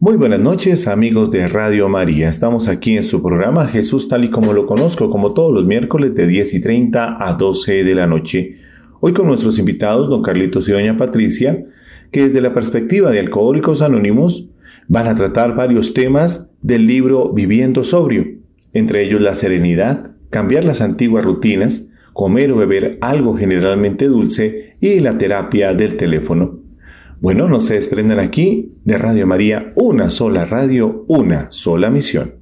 Muy buenas noches amigos de Radio María. Estamos aquí en su programa Jesús tal y como lo conozco, como todos los miércoles de 10 y 30 a 12 de la noche. Hoy con nuestros invitados, don Carlitos y doña Patricia, que desde la perspectiva de Alcohólicos Anónimos van a tratar varios temas del libro Viviendo Sobrio, entre ellos la serenidad, cambiar las antiguas rutinas, comer o beber algo generalmente dulce y la terapia del teléfono. Bueno, no se desprendan aquí de Radio María, una sola radio, una sola misión.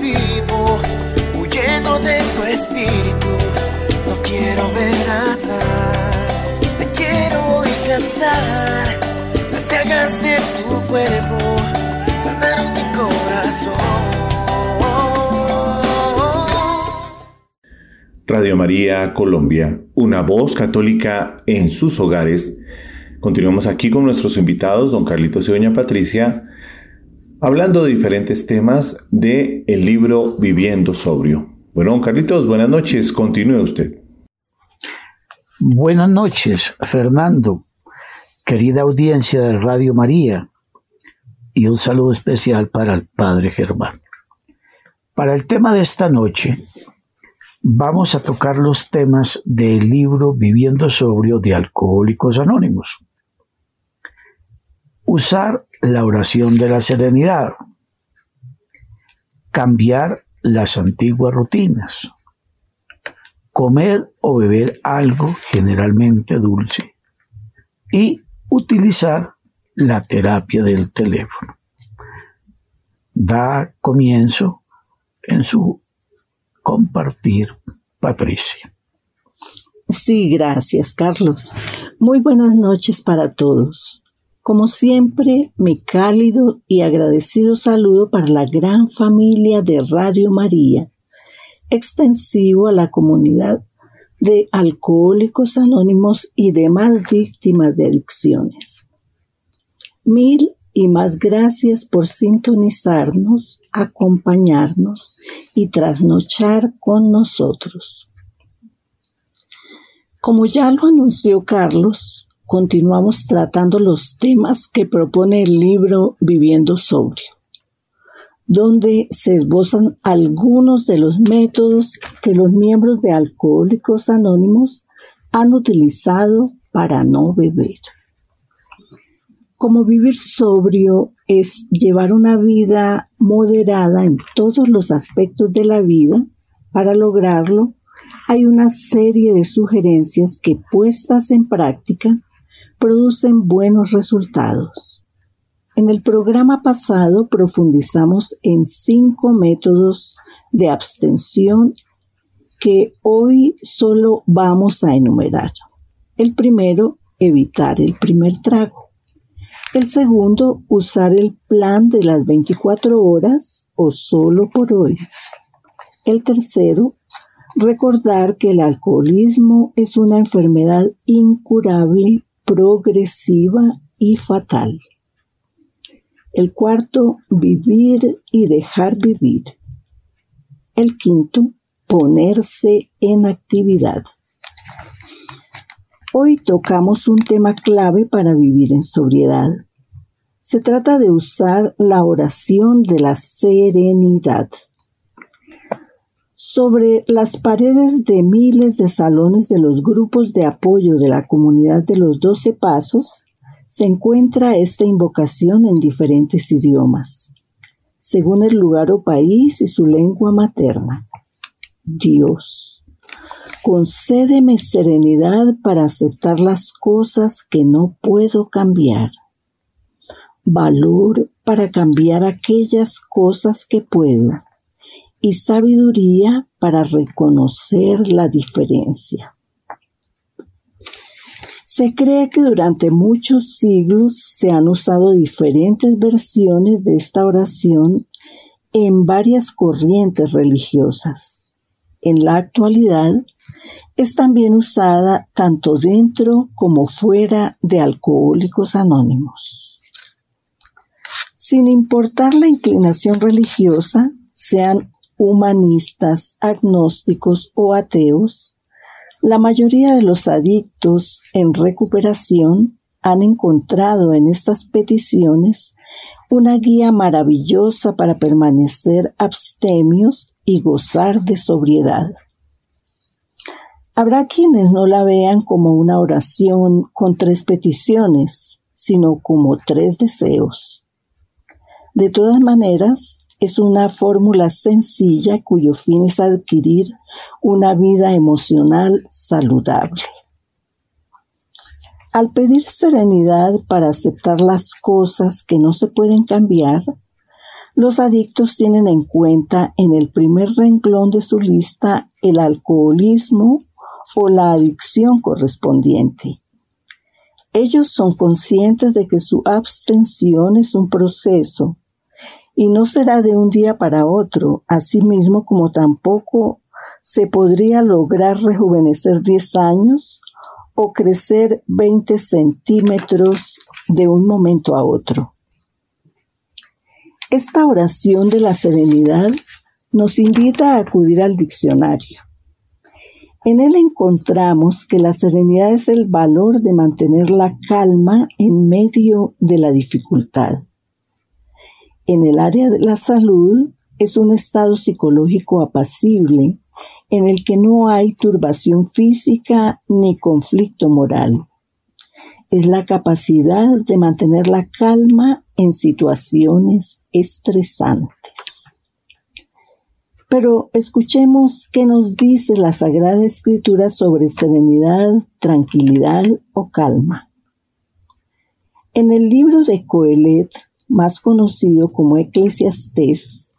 Vivo, huyendo de tu espíritu. No quiero ver atrás, te quiero cantar. Las llagas de tu cuerpo sanaron mi corazón. Radio María Colombia, una voz católica en sus hogares. Continuamos aquí con nuestros invitados, don Carlitos y doña Patricia, hablando de diferentes temas de el libro Viviendo Sobrio. Bueno, Carlitos, buenas noches, continúe usted. Buenas noches, Fernando, querida audiencia de Radio María, y un saludo especial para el Padre Germán. Para el tema de esta noche, vamos a tocar los temas del libro Viviendo Sobrio de Alcohólicos Anónimos. Usar la oración de la serenidad, cambiar las antiguas rutinas, comer o beber algo generalmente dulce y utilizar la terapia del teléfono. Da comienzo en su compartir Patricia. Sí, gracias, Carlos. Muy buenas noches para todos. Como siempre, mi cálido y agradecido saludo para la gran familia de Radio María, extensivo a la comunidad de alcohólicos anónimos y demás víctimas de adicciones. Mil y más gracias por sintonizarnos, acompañarnos y trasnochar con nosotros. Como ya lo anunció Carlos, continuamos tratando los temas que propone el libro Viviendo Sobrio, donde se esbozan algunos de los métodos que los miembros de Alcohólicos Anónimos han utilizado para no beber. Como vivir sobrio es llevar una vida moderada en todos los aspectos de la vida, para lograrlo hay una serie de sugerencias que puestas en práctica producen buenos resultados. En el programa pasado profundizamos en cinco métodos de abstención que hoy solo vamos a enumerar. El primero, evitar el primer trago. El segundo, usar el plan de las 24 horas o solo por hoy. El tercero, recordar que el alcoholismo es una enfermedad incurable progresiva y fatal. El cuarto, vivir y dejar vivir. El quinto, ponerse en actividad. Hoy tocamos un tema clave para vivir en sobriedad. Se trata de usar la oración de la serenidad. Sobre las paredes de miles de salones de los grupos de apoyo de la comunidad de los Doce Pasos se encuentra esta invocación en diferentes idiomas, según el lugar o país y su lengua materna. Dios, concédeme serenidad para aceptar las cosas que no puedo cambiar, valor para cambiar aquellas cosas que puedo y sabiduría para reconocer la diferencia. Se cree que durante muchos siglos se han usado diferentes versiones de esta oración en varias corrientes religiosas. En la actualidad es también usada tanto dentro como fuera de alcohólicos anónimos. Sin importar la inclinación religiosa, sean humanistas, agnósticos o ateos, la mayoría de los adictos en recuperación han encontrado en estas peticiones una guía maravillosa para permanecer abstemios y gozar de sobriedad. Habrá quienes no la vean como una oración con tres peticiones, sino como tres deseos. De todas maneras, es una fórmula sencilla cuyo fin es adquirir una vida emocional saludable. Al pedir serenidad para aceptar las cosas que no se pueden cambiar, los adictos tienen en cuenta en el primer renglón de su lista el alcoholismo o la adicción correspondiente. Ellos son conscientes de que su abstención es un proceso y no será de un día para otro, asimismo como tampoco se podría lograr rejuvenecer 10 años o crecer 20 centímetros de un momento a otro. Esta oración de la serenidad nos invita a acudir al diccionario. En él encontramos que la serenidad es el valor de mantener la calma en medio de la dificultad en el área de la salud es un estado psicológico apacible en el que no hay turbación física ni conflicto moral. Es la capacidad de mantener la calma en situaciones estresantes. Pero escuchemos qué nos dice la Sagrada Escritura sobre serenidad, tranquilidad o calma. En el libro de Coelet, más conocido como Eclesiastés,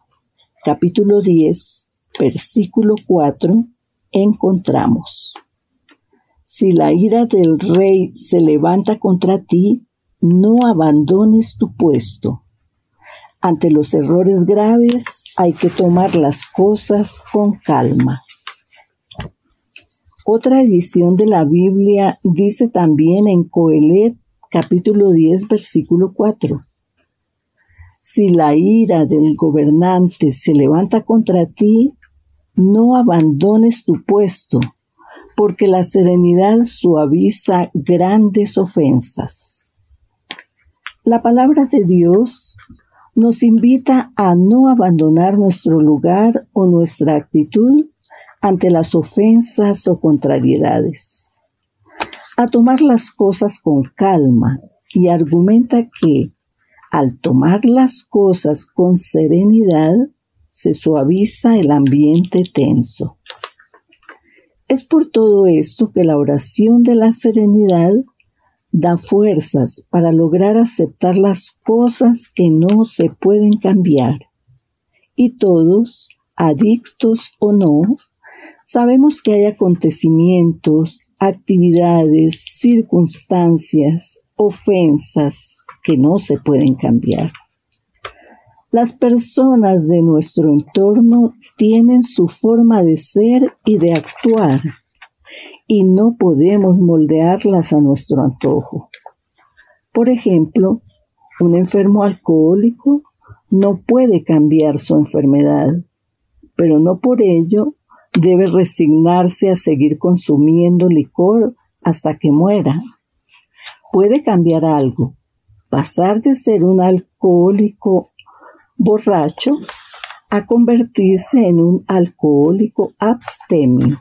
capítulo 10, versículo 4, encontramos, Si la ira del rey se levanta contra ti, no abandones tu puesto. Ante los errores graves hay que tomar las cosas con calma. Otra edición de la Biblia dice también en Coelet capítulo 10 versículo 4. Si la ira del gobernante se levanta contra ti, no abandones tu puesto, porque la serenidad suaviza grandes ofensas. La palabra de Dios nos invita a no abandonar nuestro lugar o nuestra actitud ante las ofensas o contrariedades, a tomar las cosas con calma y argumenta que al tomar las cosas con serenidad se suaviza el ambiente tenso. Es por todo esto que la oración de la serenidad da fuerzas para lograr aceptar las cosas que no se pueden cambiar. Y todos, adictos o no, sabemos que hay acontecimientos, actividades, circunstancias, ofensas que no se pueden cambiar. Las personas de nuestro entorno tienen su forma de ser y de actuar y no podemos moldearlas a nuestro antojo. Por ejemplo, un enfermo alcohólico no puede cambiar su enfermedad, pero no por ello debe resignarse a seguir consumiendo licor hasta que muera. Puede cambiar algo, pasar de ser un alcohólico borracho a convertirse en un alcohólico abstemio.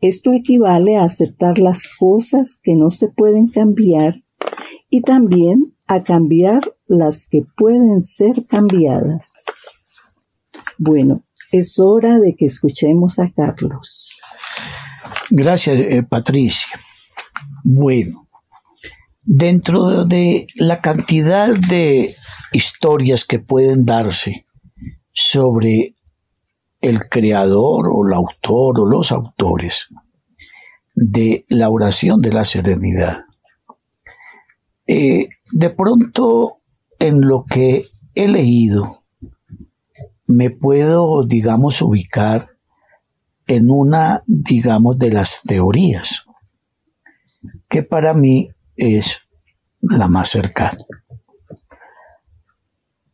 Esto equivale a aceptar las cosas que no se pueden cambiar y también a cambiar las que pueden ser cambiadas. Bueno, es hora de que escuchemos a Carlos. Gracias, eh, Patricia. Bueno, dentro de la cantidad de historias que pueden darse sobre el creador o el autor o los autores de la oración de la serenidad. Eh, de pronto, en lo que he leído, me puedo, digamos, ubicar en una, digamos, de las teorías, que para mí es la más cercana.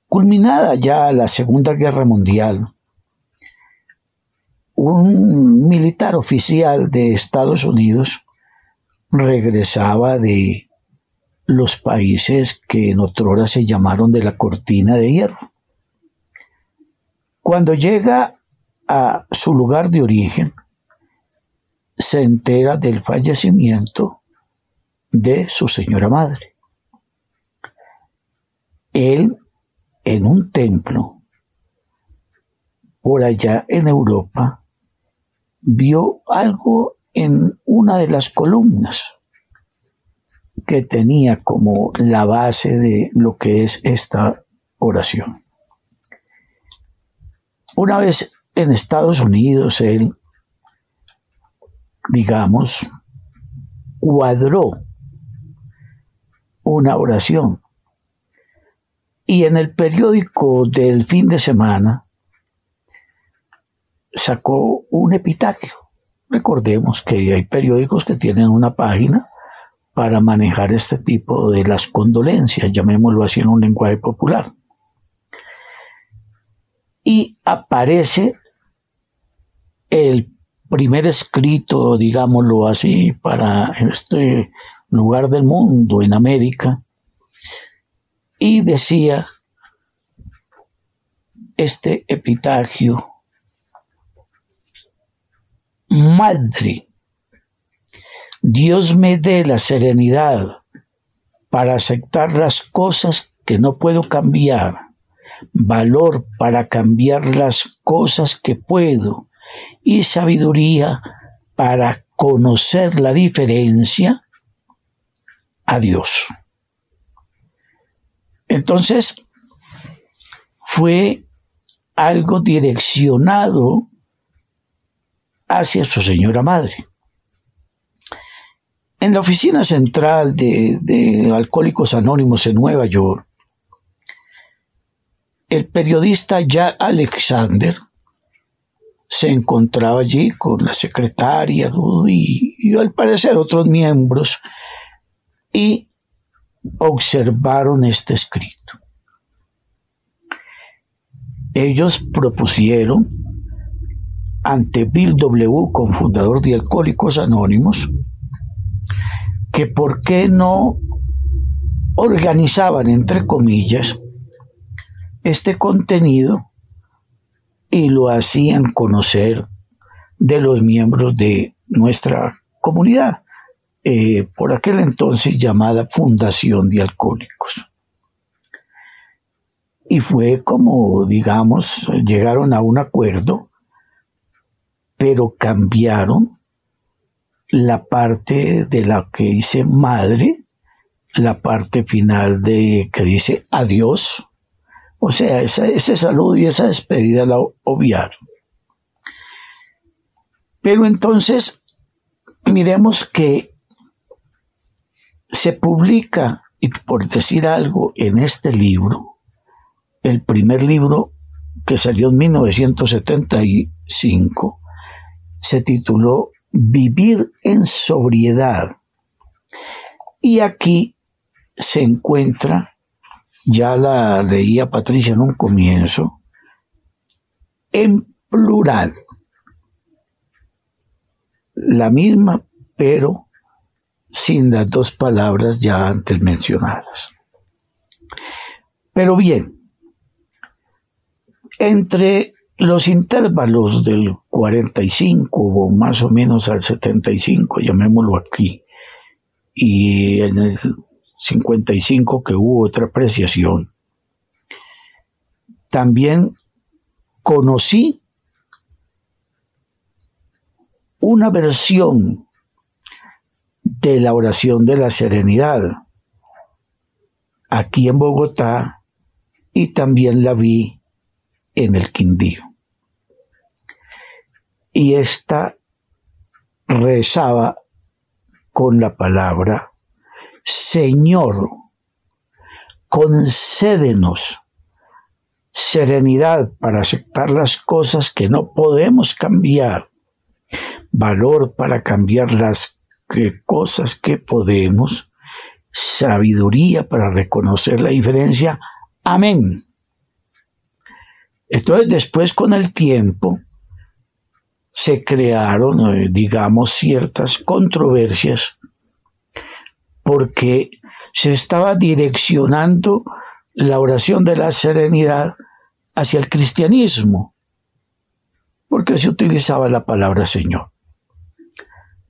Culminada ya la Segunda Guerra Mundial, un militar oficial de Estados Unidos regresaba de los países que en otrora se llamaron de la cortina de hierro. Cuando llega a su lugar de origen, se entera del fallecimiento de su señora madre. Él, en un templo, por allá en Europa, vio algo en una de las columnas que tenía como la base de lo que es esta oración. Una vez en Estados Unidos, él, digamos, cuadró una oración. Y en el periódico del fin de semana sacó un epitafio. Recordemos que hay periódicos que tienen una página para manejar este tipo de las condolencias, llamémoslo así en un lenguaje popular. Y aparece el primer escrito, digámoslo así, para este lugar del mundo, en América, y decía este epitagio Madre, Dios me dé la serenidad para aceptar las cosas que no puedo cambiar, valor para cambiar las cosas que puedo y sabiduría para conocer la diferencia a Dios. Entonces, fue algo direccionado hacia su señora madre. En la oficina central de, Alcohólicos Anónimos en Nueva York, el periodista Jack Alexander se encontraba allí con la secretaria y, al parecer otros miembros y observaron este escrito. Ellos propusieron ante Bill W., cofundador de Alcohólicos Anónimos, que por qué no organizaban, entre comillas, este contenido y lo hacían conocer de los miembros de nuestra comunidad. Eh, por aquel entonces llamada Fundación de Alcohólicos. Y fue como, digamos, llegaron a un acuerdo, pero cambiaron la parte de la que dice madre, la parte final de que dice adiós. O sea, ese saludo y esa despedida la obviaron. Pero entonces, miremos que se publica, y por decir algo, en este libro, el primer libro que salió en 1975, se tituló Vivir en sobriedad. Y aquí se encuentra, ya la leía Patricia en un comienzo, en plural. La misma, pero sin las dos palabras ya antes mencionadas. Pero bien, entre los intervalos del 45 o más o menos al 75, llamémoslo aquí, y en el 55 que hubo otra apreciación, también conocí una versión de la oración de la serenidad aquí en Bogotá y también la vi en el Quindío. Y esta rezaba con la palabra Señor, concédenos serenidad para aceptar las cosas que no podemos cambiar, valor para cambiar las que cosas que podemos, sabiduría para reconocer la diferencia. Amén. Entonces después con el tiempo se crearon, eh, digamos, ciertas controversias porque se estaba direccionando la oración de la serenidad hacia el cristianismo, porque se utilizaba la palabra Señor.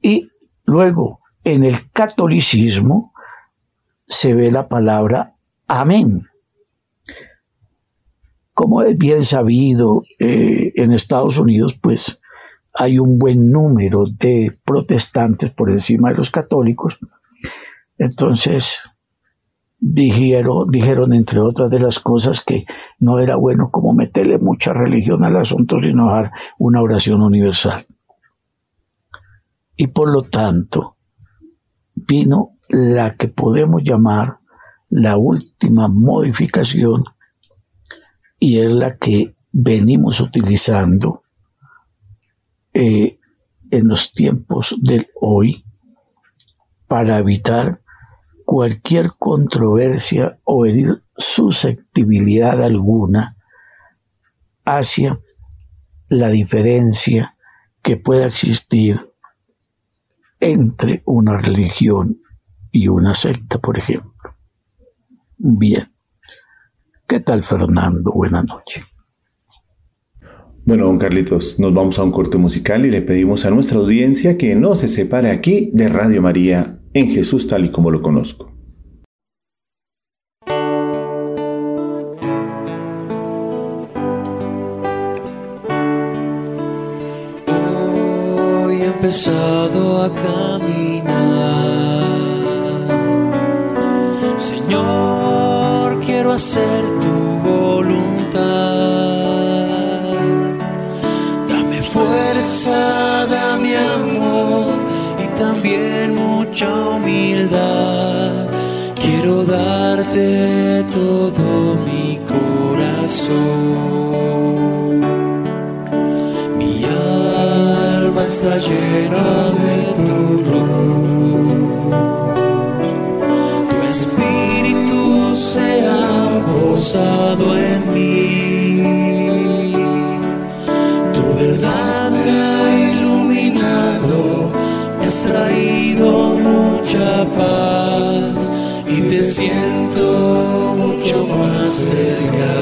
Y Luego, en el catolicismo se ve la palabra amén. Como es bien sabido, eh, en Estados Unidos, pues hay un buen número de protestantes por encima de los católicos. Entonces, dijeron, dijeron, entre otras de las cosas, que no era bueno como meterle mucha religión al asunto, sino dar una oración universal y por lo tanto vino la que podemos llamar la última modificación y es la que venimos utilizando eh, en los tiempos del hoy para evitar cualquier controversia o herir susceptibilidad alguna hacia la diferencia que pueda existir entre una religión y una secta, por ejemplo. Bien. ¿Qué tal, Fernando? Buenas noches. Bueno, don Carlitos, nos vamos a un corte musical y le pedimos a nuestra audiencia que no se separe aquí de Radio María en Jesús tal y como lo conozco. Empezado a caminar. Señor, quiero hacer tu voluntad. Dame fuerza, dame amor y también mucha humildad. Quiero darte todo mi corazón. Está llena de tu luz. Tu espíritu se ha posado en mí. Tu verdad me ha iluminado, me has traído mucha paz y te siento mucho más cerca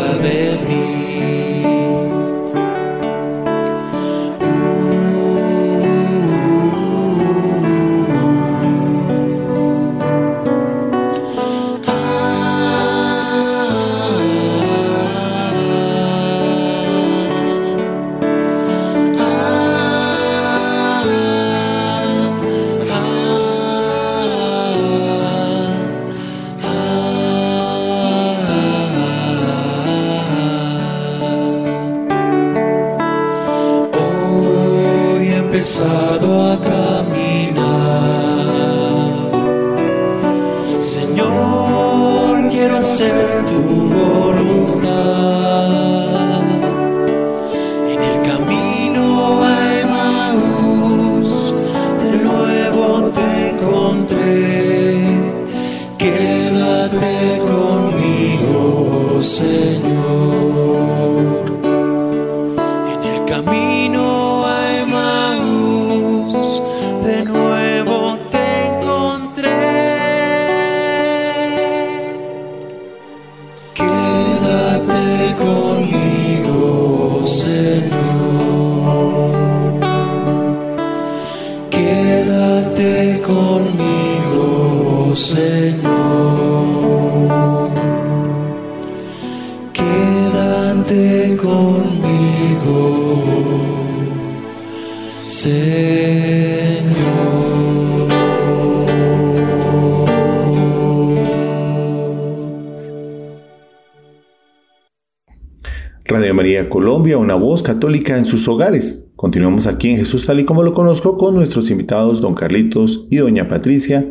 católica en sus hogares. Continuamos aquí en Jesús tal y como lo conozco con nuestros invitados don Carlitos y doña Patricia,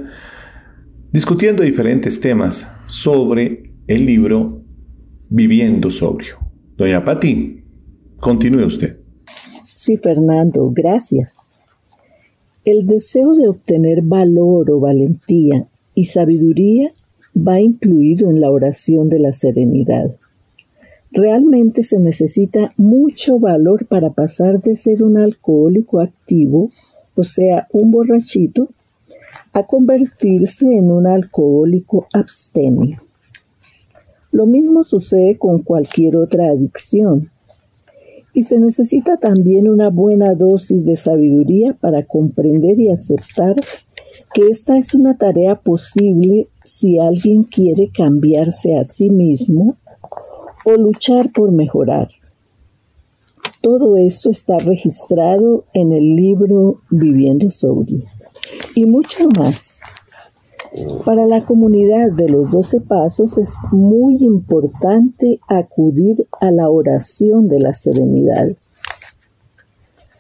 discutiendo diferentes temas sobre el libro Viviendo Sobrio. Doña Pati, continúe usted. Sí, Fernando, gracias. El deseo de obtener valor o valentía y sabiduría va incluido en la oración de la serenidad. Realmente se necesita mucho valor para pasar de ser un alcohólico activo, o sea, un borrachito, a convertirse en un alcohólico abstemio. Lo mismo sucede con cualquier otra adicción. Y se necesita también una buena dosis de sabiduría para comprender y aceptar que esta es una tarea posible si alguien quiere cambiarse a sí mismo o luchar por mejorar. Todo esto está registrado en el libro Viviendo Sobrio y mucho más. Para la comunidad de los doce pasos es muy importante acudir a la oración de la serenidad.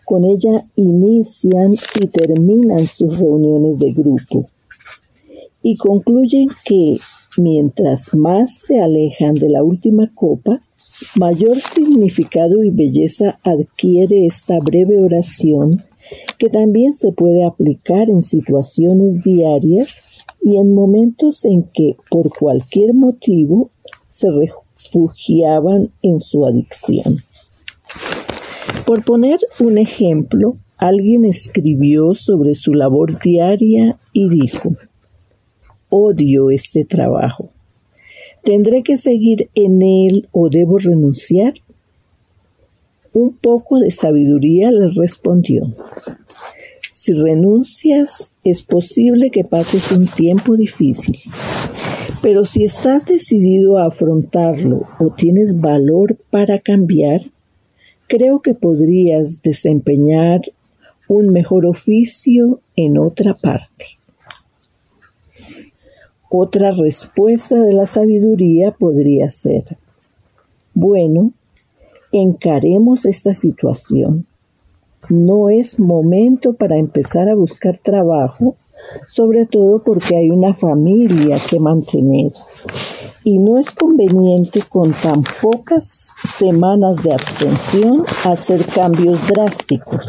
Con ella inician y terminan sus reuniones de grupo y concluyen que mientras más se alejan de la última copa, mayor significado y belleza adquiere esta breve oración que también se puede aplicar en situaciones diarias y en momentos en que por cualquier motivo se refugiaban en su adicción. Por poner un ejemplo, alguien escribió sobre su labor diaria y dijo, odio este trabajo. ¿Tendré que seguir en él o debo renunciar? Un poco de sabiduría le respondió. Si renuncias, es posible que pases un tiempo difícil, pero si estás decidido a afrontarlo o tienes valor para cambiar, creo que podrías desempeñar un mejor oficio en otra parte. Otra respuesta de la sabiduría podría ser, bueno, encaremos esta situación. No es momento para empezar a buscar trabajo, sobre todo porque hay una familia que mantener. Y no es conveniente con tan pocas semanas de abstención hacer cambios drásticos.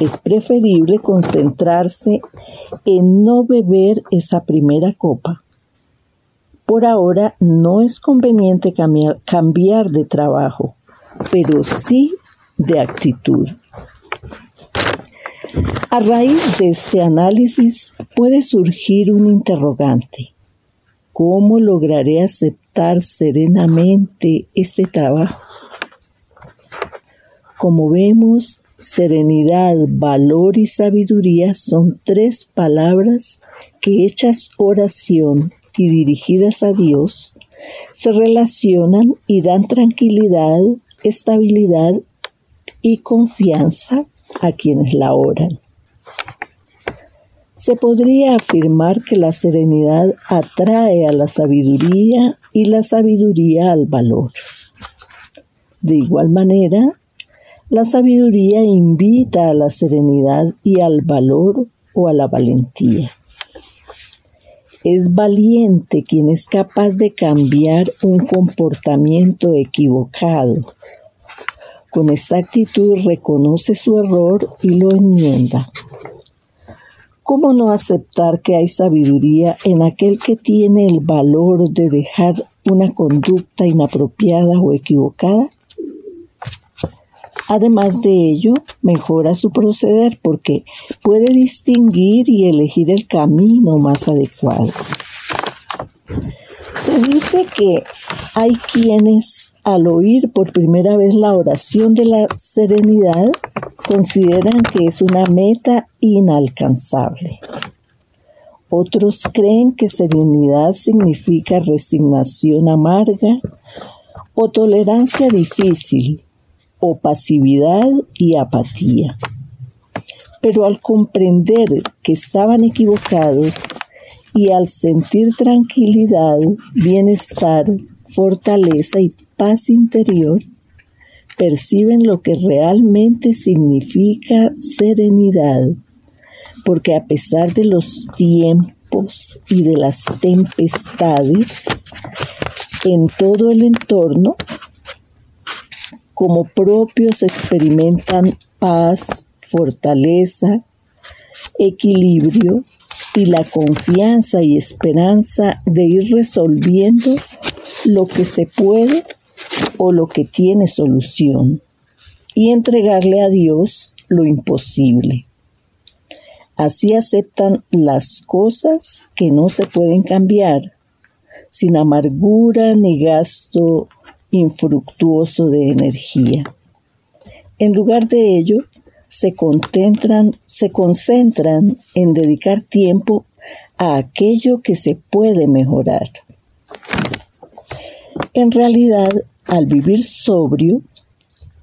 Es preferible concentrarse en no beber esa primera copa. Por ahora no es conveniente cambiar, de trabajo, pero sí de actitud. A raíz de este análisis puede surgir un interrogante. ¿Cómo lograré aceptar serenamente este trabajo? Como vemos, serenidad, valor y sabiduría son tres palabras que hechas oración y dirigidas a Dios se relacionan y dan tranquilidad, estabilidad y confianza a quienes la oran. Se podría afirmar que la serenidad atrae a la sabiduría y la sabiduría al valor. De igual manera, La sabiduría invita a la serenidad y al valor o a la valentía. Es valiente quien es capaz de cambiar un comportamiento equivocado. Con esta actitud reconoce su error y lo enmienda. ¿Cómo no aceptar que hay sabiduría en aquel que tiene el valor de dejar una conducta inapropiada o equivocada? Además de ello, mejora su proceder porque puede distinguir y elegir el camino más adecuado. Se dice que hay quienes al oír por primera vez la oración de la serenidad consideran que es una meta inalcanzable. Otros creen que serenidad significa resignación amarga o tolerancia difícil o pasividad y apatía. Pero al comprender que estaban equivocados y al sentir tranquilidad, bienestar, fortaleza y paz interior, perciben lo que realmente significa serenidad, porque a pesar de los tiempos y de las tempestades, en todo el entorno como propios experimentan paz, fortaleza, equilibrio y la confianza y esperanza de ir resolviendo lo que se puede o lo que tiene solución y entregarle a Dios lo imposible. Así aceptan las cosas que no se pueden cambiar, sin amargura ni gasto infructuoso de energía. En lugar de ello, se concentran, se concentran en dedicar tiempo a aquello que se puede mejorar. En realidad, al vivir sobrio,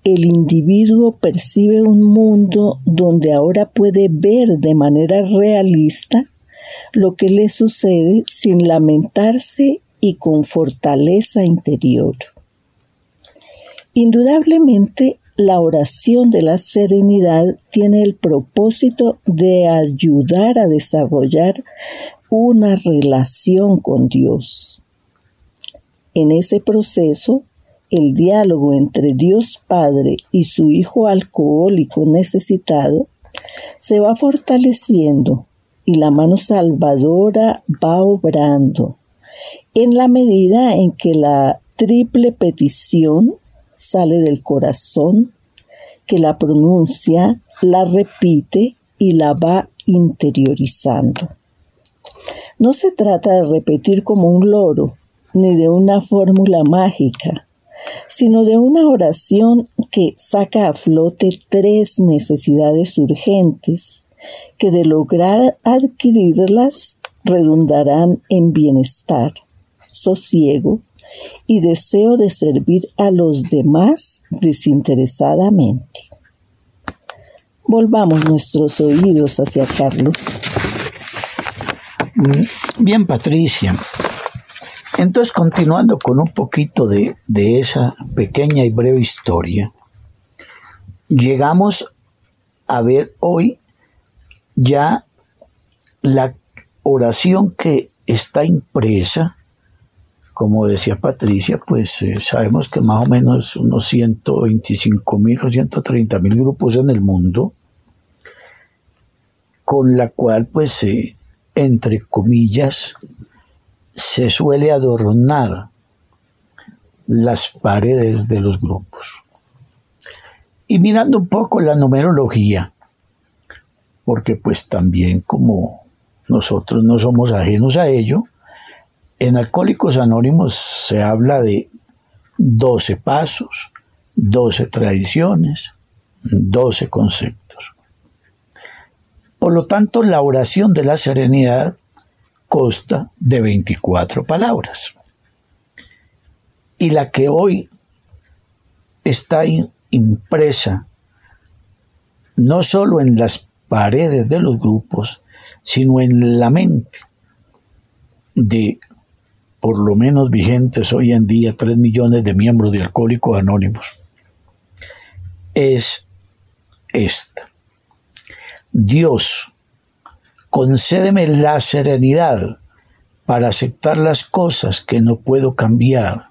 el individuo percibe un mundo donde ahora puede ver de manera realista lo que le sucede sin lamentarse y con fortaleza interior. Indudablemente, la oración de la serenidad tiene el propósito de ayudar a desarrollar una relación con Dios. En ese proceso, el diálogo entre Dios Padre y su Hijo alcohólico necesitado se va fortaleciendo y la mano salvadora va obrando en la medida en que la triple petición sale del corazón, que la pronuncia, la repite y la va interiorizando. No se trata de repetir como un loro, ni de una fórmula mágica, sino de una oración que saca a flote tres necesidades urgentes que de lograr adquirirlas redundarán en bienestar, sosiego y deseo de servir a los demás desinteresadamente. Volvamos nuestros oídos hacia Carlos. Mm, bien, Patricia. Entonces, continuando con un poquito de, de esa pequeña y breve historia, llegamos a ver hoy ya la oración que está impresa como decía Patricia, pues eh, sabemos que más o menos unos 125 mil o 130 mil grupos en el mundo, con la cual pues entre comillas se suele adornar las paredes de los grupos. Y mirando un poco la numerología, porque pues también como nosotros no somos ajenos a ello, en Alcohólicos Anónimos se habla de 12 pasos, 12 tradiciones, 12 conceptos. Por lo tanto, la oración de la serenidad consta de 24 palabras. Y la que hoy está impresa no solo en las paredes de los grupos, sino en la mente de por lo menos vigentes hoy en día 3 millones de miembros de Alcohólicos Anónimos. es esta. Dios, concédeme la serenidad para aceptar las cosas que no puedo cambiar,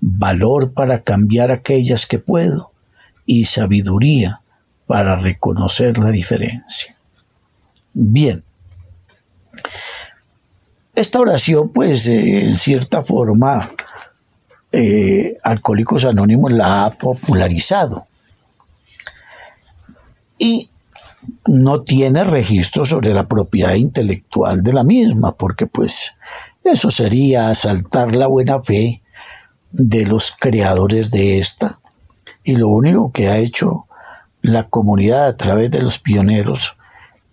valor para cambiar aquellas que puedo y sabiduría para reconocer la diferencia. Bien, esta oración pues eh, en cierta forma eh, Alcohólicos Anónimos la ha popularizado y no tiene registro sobre la propiedad intelectual de la misma, porque pues eso sería asaltar la buena fe de los creadores de esta. Y lo único que ha hecho la comunidad a través de los pioneros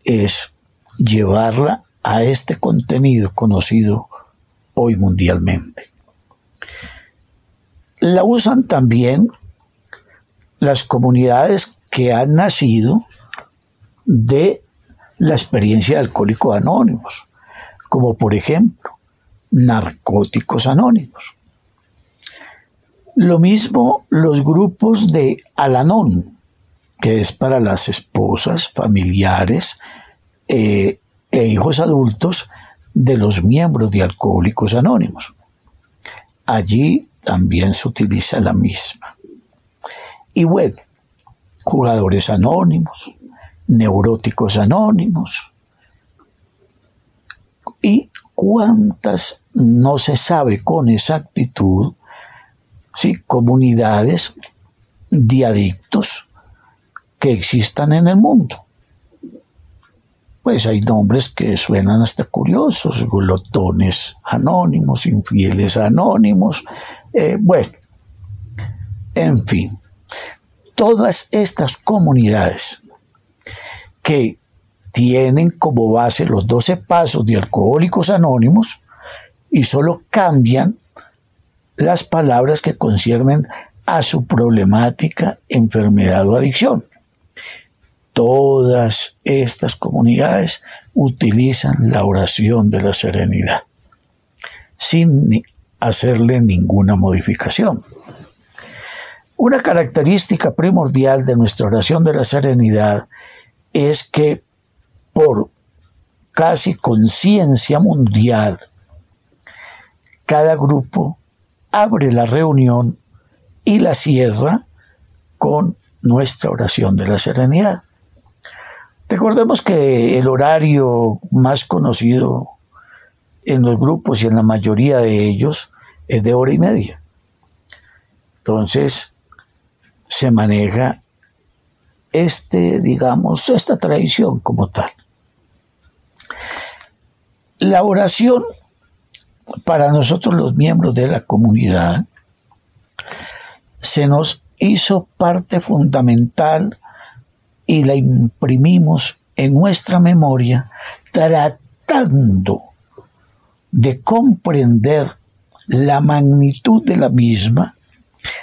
es llevarla a este contenido conocido hoy mundialmente. La usan también las comunidades que han nacido de la experiencia de alcohólicos anónimos, como por ejemplo narcóticos anónimos. Lo mismo los grupos de Alanón, que es para las esposas, familiares eh, e hijos adultos de los miembros de Alcohólicos Anónimos. Allí también se utiliza la misma. Y bueno, jugadores anónimos, neuróticos anónimos y cuántas no se sabe con exactitud, ¿sí? comunidades de adictos que existan en el mundo. Pues hay nombres que suenan hasta curiosos, glotones anónimos, infieles anónimos, eh, bueno, en fin, todas estas comunidades que tienen como base los 12 pasos de Alcohólicos Anónimos y solo cambian las palabras que conciernen a su problemática, enfermedad o adicción. Todas estas comunidades utilizan la oración de la serenidad sin hacerle ninguna modificación. Una característica primordial de nuestra oración de la serenidad es que por casi conciencia mundial, cada grupo abre la reunión y la cierra con nuestra oración de la serenidad. Recordemos que el horario más conocido en los grupos y en la mayoría de ellos es de hora y media. Entonces, se maneja este, digamos, esta tradición como tal. La oración para nosotros los miembros de la comunidad se nos hizo parte fundamental y la imprimimos en nuestra memoria tratando de comprender la magnitud de la misma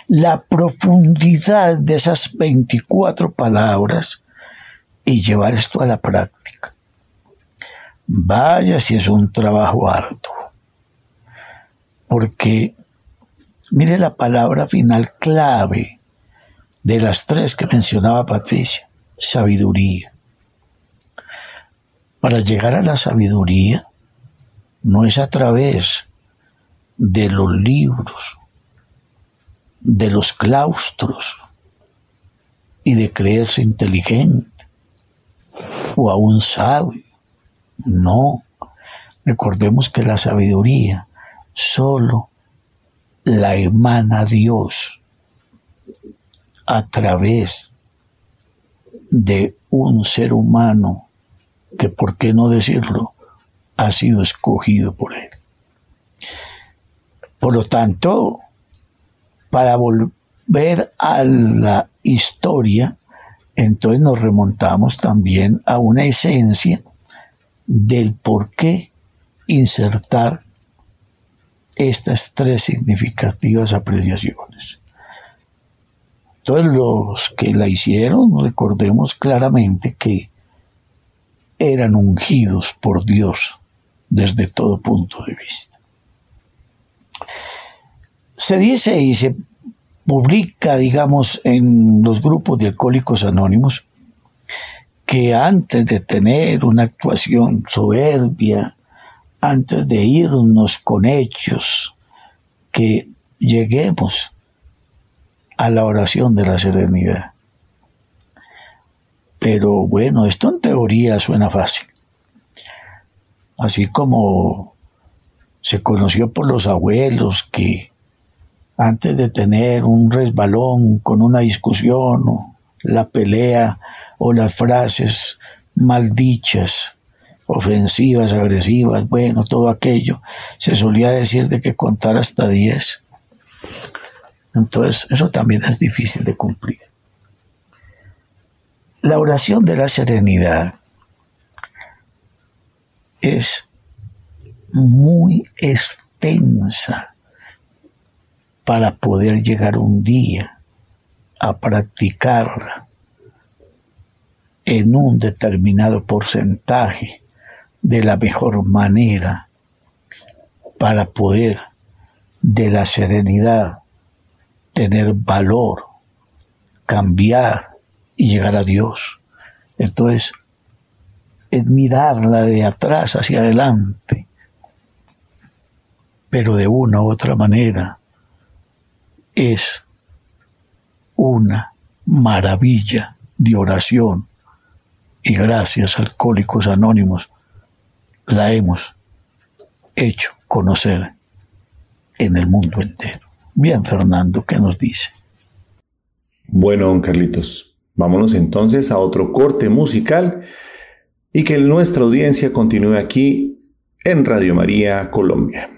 la profundidad de esas 24 palabras y llevar esto a la práctica. Vaya si es un trabajo arduo. Porque mire la palabra final clave de las tres que mencionaba Patricia, sabiduría. Para llegar a la sabiduría no es a través de los libros, de los claustros y de creerse inteligente o aún sabio. No, recordemos que la sabiduría solo la emana Dios a través de un ser humano que, por qué no decirlo, ha sido escogido por él. Por lo tanto, para volver a la historia, entonces nos remontamos también a una esencia del por qué insertar estas tres significativas apreciaciones. Todos los que la hicieron, recordemos claramente que eran ungidos por Dios desde todo punto de vista. Se dice y se publica, digamos, en los grupos de alcohólicos anónimos, que antes de tener una actuación soberbia, antes de irnos con hechos, que lleguemos a la oración de la serenidad. Pero bueno, esto en teoría suena fácil. Así como se conoció por los abuelos que antes de tener un resbalón con una discusión o la pelea o las frases maldichas, ofensivas, agresivas, bueno, todo aquello, se solía decir de que contar hasta 10. Entonces, eso también es difícil de cumplir. La oración de la serenidad es muy extensa para poder llegar un día a practicarla en un determinado porcentaje de la mejor manera para poder de la serenidad tener valor, cambiar y llegar a Dios. Entonces, es mirarla de atrás hacia adelante, pero de una u otra manera es una maravilla de oración y gracias a Alcohólicos Anónimos la hemos hecho conocer en el mundo entero. Bien, Fernando, ¿qué nos dice? Bueno, don Carlitos, vámonos entonces a otro corte musical y que nuestra audiencia continúe aquí en Radio María Colombia.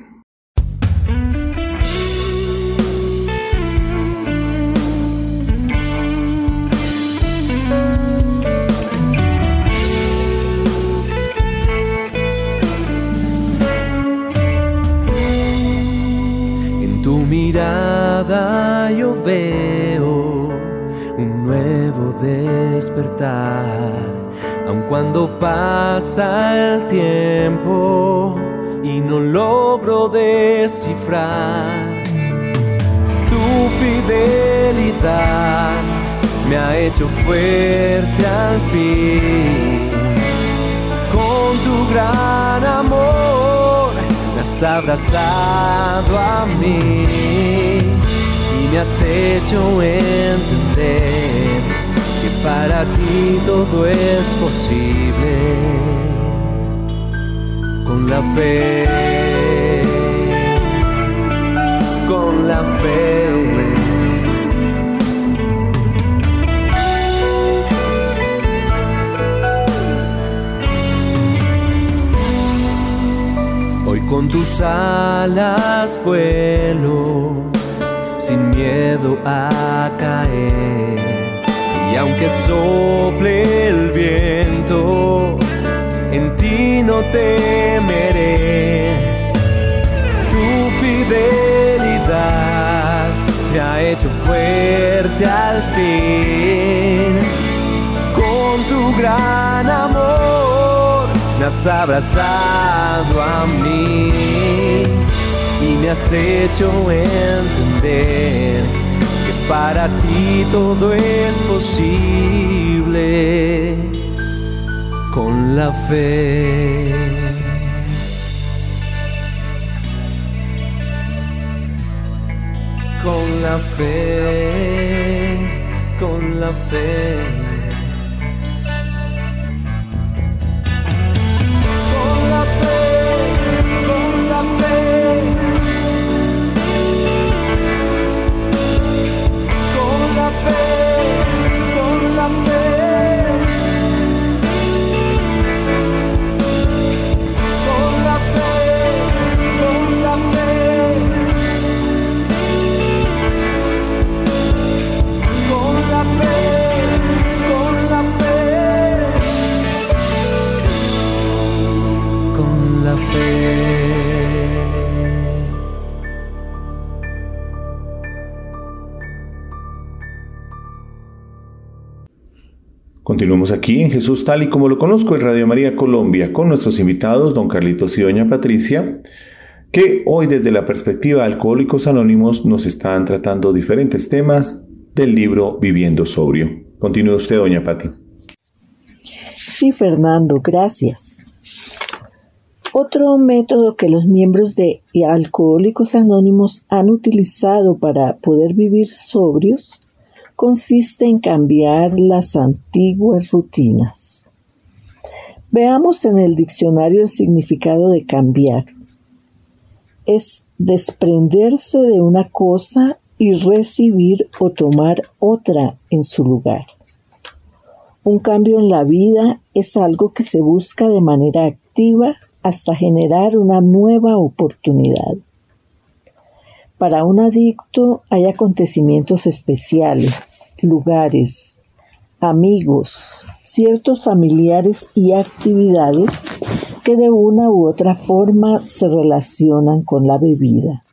Mirada yo veo un nuevo despertar, aun cuando pasa el tiempo y no logro descifrar tu fidelidad me ha hecho fuerte al fin. Con tu gran amor abrazado a mí y me has hecho entender que para ti todo es posible con la fe, con la fe. Con tus alas vuelo sin miedo a caer. Y aunque sople el viento, en ti no temeré. Tu fidelidad me ha hecho fuerte al fin. Con tu me has abrazado a mí y me has hecho entender que para ti todo es posible con la fe. Con la fe, con la fe. Continuamos aquí en Jesús tal y como lo conozco en Radio María Colombia con nuestros invitados, don Carlitos y doña Patricia. que hoy desde la perspectiva de Alcohólicos Anónimos nos están tratando diferentes temas del libro Viviendo Sobrio. Continúe usted, doña Patti. Sí, Fernando, gracias. Otro método que los miembros de Alcohólicos Anónimos han utilizado para poder vivir sobrios consiste en cambiar las antiguas rutinas. Veamos en el diccionario el significado de cambiar. Es desprenderse de una cosa y recibir o tomar otra en su lugar. Un cambio en la vida es algo que se busca de manera activa hasta generar una nueva oportunidad. Para un adicto hay acontecimientos especiales, lugares, amigos, ciertos familiares y actividades que de una u otra forma se relacionan con la bebida.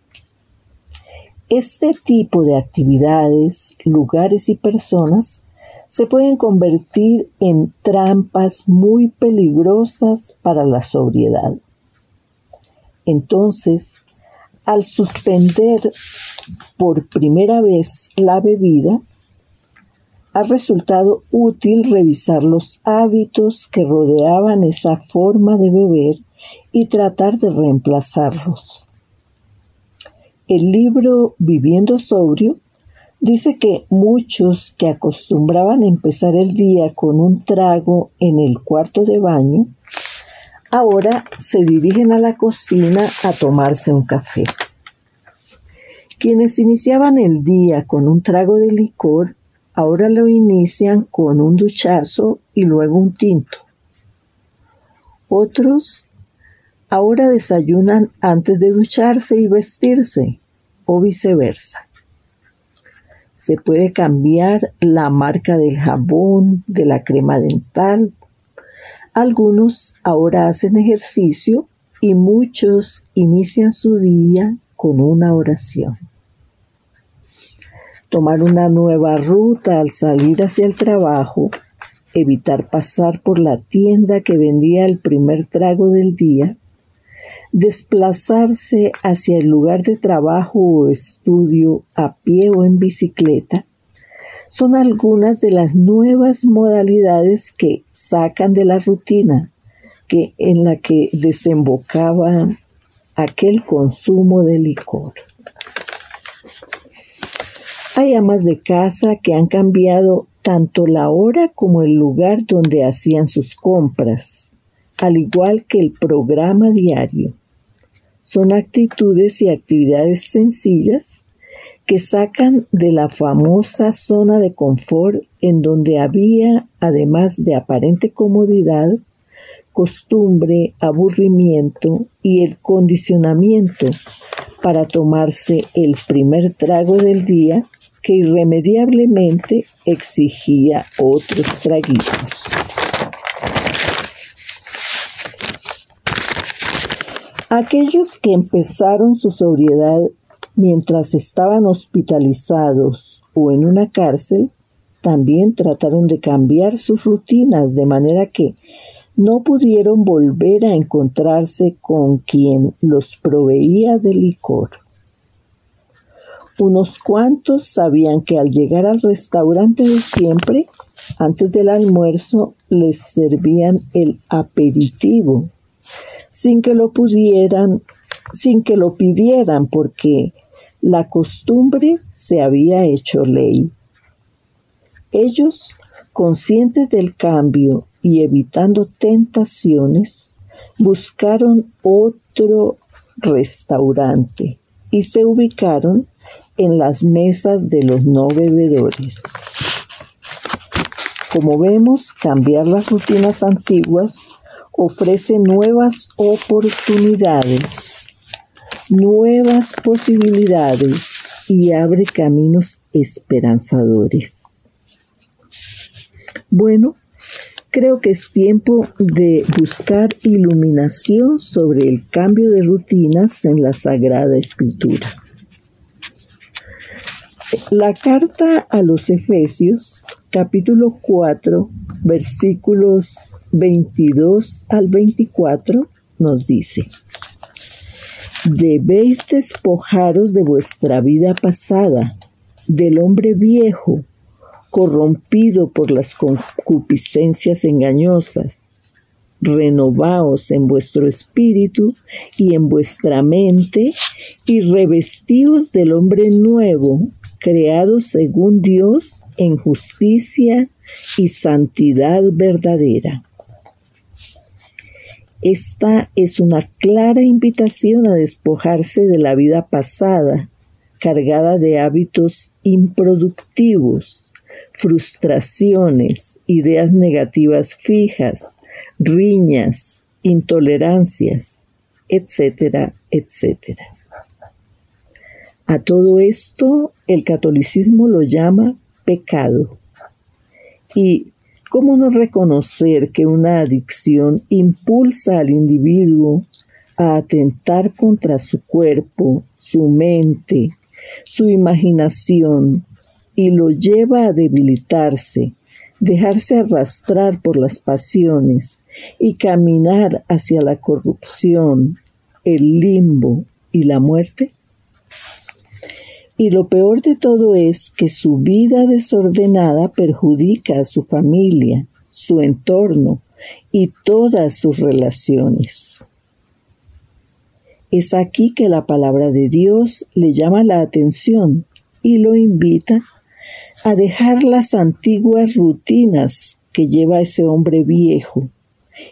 Este tipo de actividades, lugares y personas se pueden convertir en trampas muy peligrosas para la sobriedad. Entonces, al suspender por primera vez la bebida, ha resultado útil revisar los hábitos que rodeaban esa forma de beber y tratar de reemplazarlos. El libro Viviendo Sobrio Dice que muchos que acostumbraban empezar el día con un trago en el cuarto de baño, ahora se dirigen a la cocina a tomarse un café. Quienes iniciaban el día con un trago de licor, ahora lo inician con un duchazo y luego un tinto. Otros ahora desayunan antes de ducharse y vestirse, o viceversa. Se puede cambiar la marca del jabón, de la crema dental. Algunos ahora hacen ejercicio y muchos inician su día con una oración. Tomar una nueva ruta al salir hacia el trabajo, evitar pasar por la tienda que vendía el primer trago del día, desplazarse hacia el lugar de trabajo o estudio a pie o en bicicleta, son algunas de las nuevas modalidades que sacan de la rutina que en la que desembocaba aquel consumo de licor. Hay amas de casa que han cambiado tanto la hora como el lugar donde hacían sus compras, al igual que el programa diario son actitudes y actividades sencillas que sacan de la famosa zona de confort en donde había, además de aparente comodidad, costumbre, aburrimiento y el condicionamiento para tomarse el primer trago del día que irremediablemente exigía otros traguitos. Aquellos que empezaron su sobriedad mientras estaban hospitalizados o en una cárcel, también trataron de cambiar sus rutinas de manera que no pudieron volver a encontrarse con quien los proveía de licor. Unos cuantos sabían que al llegar al restaurante de siempre, antes del almuerzo, les servían el aperitivo sin que lo pudieran, sin que lo pidieran, porque la costumbre se había hecho ley. Ellos, conscientes del cambio y evitando tentaciones, buscaron otro restaurante y se ubicaron en las mesas de los no bebedores. Como vemos, cambiar las rutinas antiguas ofrece nuevas oportunidades, nuevas posibilidades y abre caminos esperanzadores. Bueno, creo que es tiempo de buscar iluminación sobre el cambio de rutinas en la Sagrada Escritura. La carta a los Efesios, capítulo 4, versículos 22 al 24 nos dice, debéis despojaros de vuestra vida pasada, del hombre viejo, corrompido por las concupiscencias engañosas. Renovaos en vuestro espíritu y en vuestra mente y revestíos del hombre nuevo, creado según Dios en justicia y santidad verdadera. Esta es una clara invitación a despojarse de la vida pasada, cargada de hábitos improductivos, frustraciones, ideas negativas fijas, riñas, intolerancias, etcétera, etcétera. A todo esto el catolicismo lo llama pecado. Y ¿cómo no reconocer que una adicción impulsa al individuo a atentar contra su cuerpo, su mente, su imaginación, y lo lleva a debilitarse, dejarse arrastrar por las pasiones y caminar hacia la corrupción, el limbo y la muerte? Y lo peor de todo es que su vida desordenada perjudica a su familia, su entorno y todas sus relaciones. Es aquí que la palabra de Dios le llama la atención y lo invita a dejar las antiguas rutinas que lleva ese hombre viejo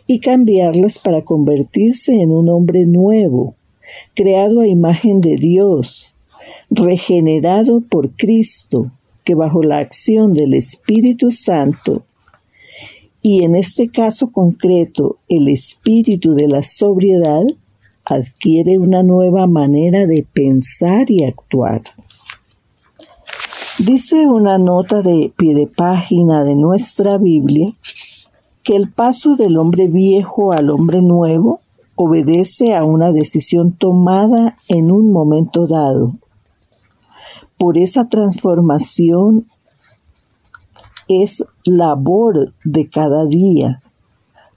y cambiarlas para convertirse en un hombre nuevo, creado a imagen de Dios, regenerado por Cristo, que bajo la acción del Espíritu Santo, y en este caso concreto el espíritu de la sobriedad, adquiere una nueva manera de pensar y actuar. Dice una nota de pie de página de nuestra Biblia que el paso del hombre viejo al hombre nuevo obedece a una decisión tomada en un momento dado, por esa transformación es labor de cada día,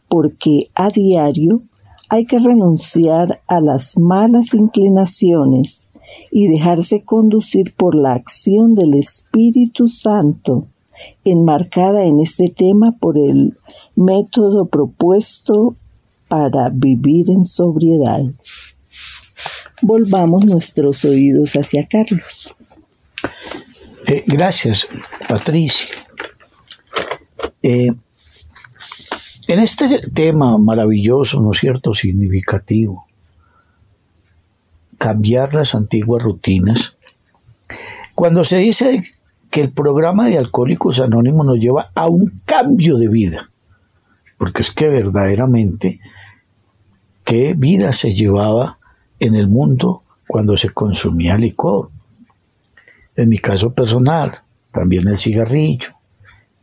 porque a diario hay que renunciar a las malas inclinaciones y dejarse conducir por la acción del Espíritu Santo, enmarcada en este tema por el método propuesto para vivir en sobriedad. Volvamos nuestros oídos hacia Carlos. Eh, gracias, Patricia. Eh, en este tema maravilloso, ¿no es cierto?, significativo, cambiar las antiguas rutinas, cuando se dice que el programa de Alcohólicos Anónimos nos lleva a un cambio de vida, porque es que verdaderamente, ¿qué vida se llevaba en el mundo cuando se consumía licor? En mi caso personal, también el cigarrillo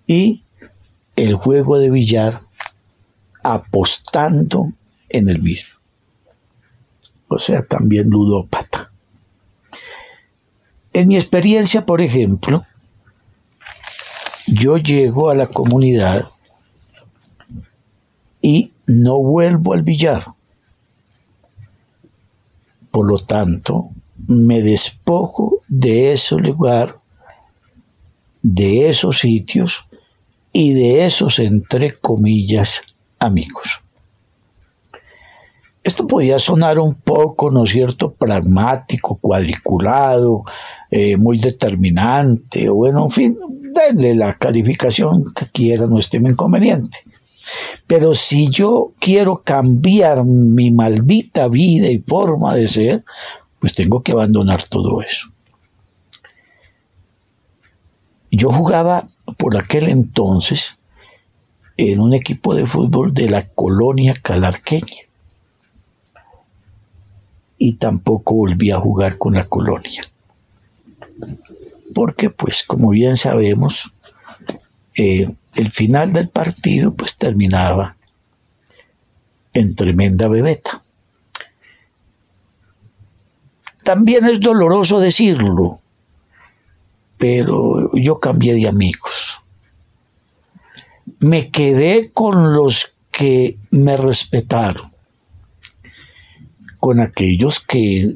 y el juego de billar apostando en el mismo. O sea, también ludópata. En mi experiencia, por ejemplo, yo llego a la comunidad y no vuelvo al billar. Por lo tanto, me despojo de ese lugar, de esos sitios y de esos, entre comillas, amigos. Esto podía sonar un poco, ¿no es cierto?, pragmático, cuadriculado, eh, muy determinante, o bueno, en fin, denle la calificación que quiera, no esté inconveniente. Pero si yo quiero cambiar mi maldita vida y forma de ser, pues tengo que abandonar todo eso. Yo jugaba por aquel entonces en un equipo de fútbol de la colonia calarqueña. Y tampoco volví a jugar con la colonia. Porque, pues, como bien sabemos, eh, el final del partido, pues, terminaba en tremenda bebeta. También es doloroso decirlo, pero yo cambié de amigos. Me quedé con los que me respetaron, con aquellos que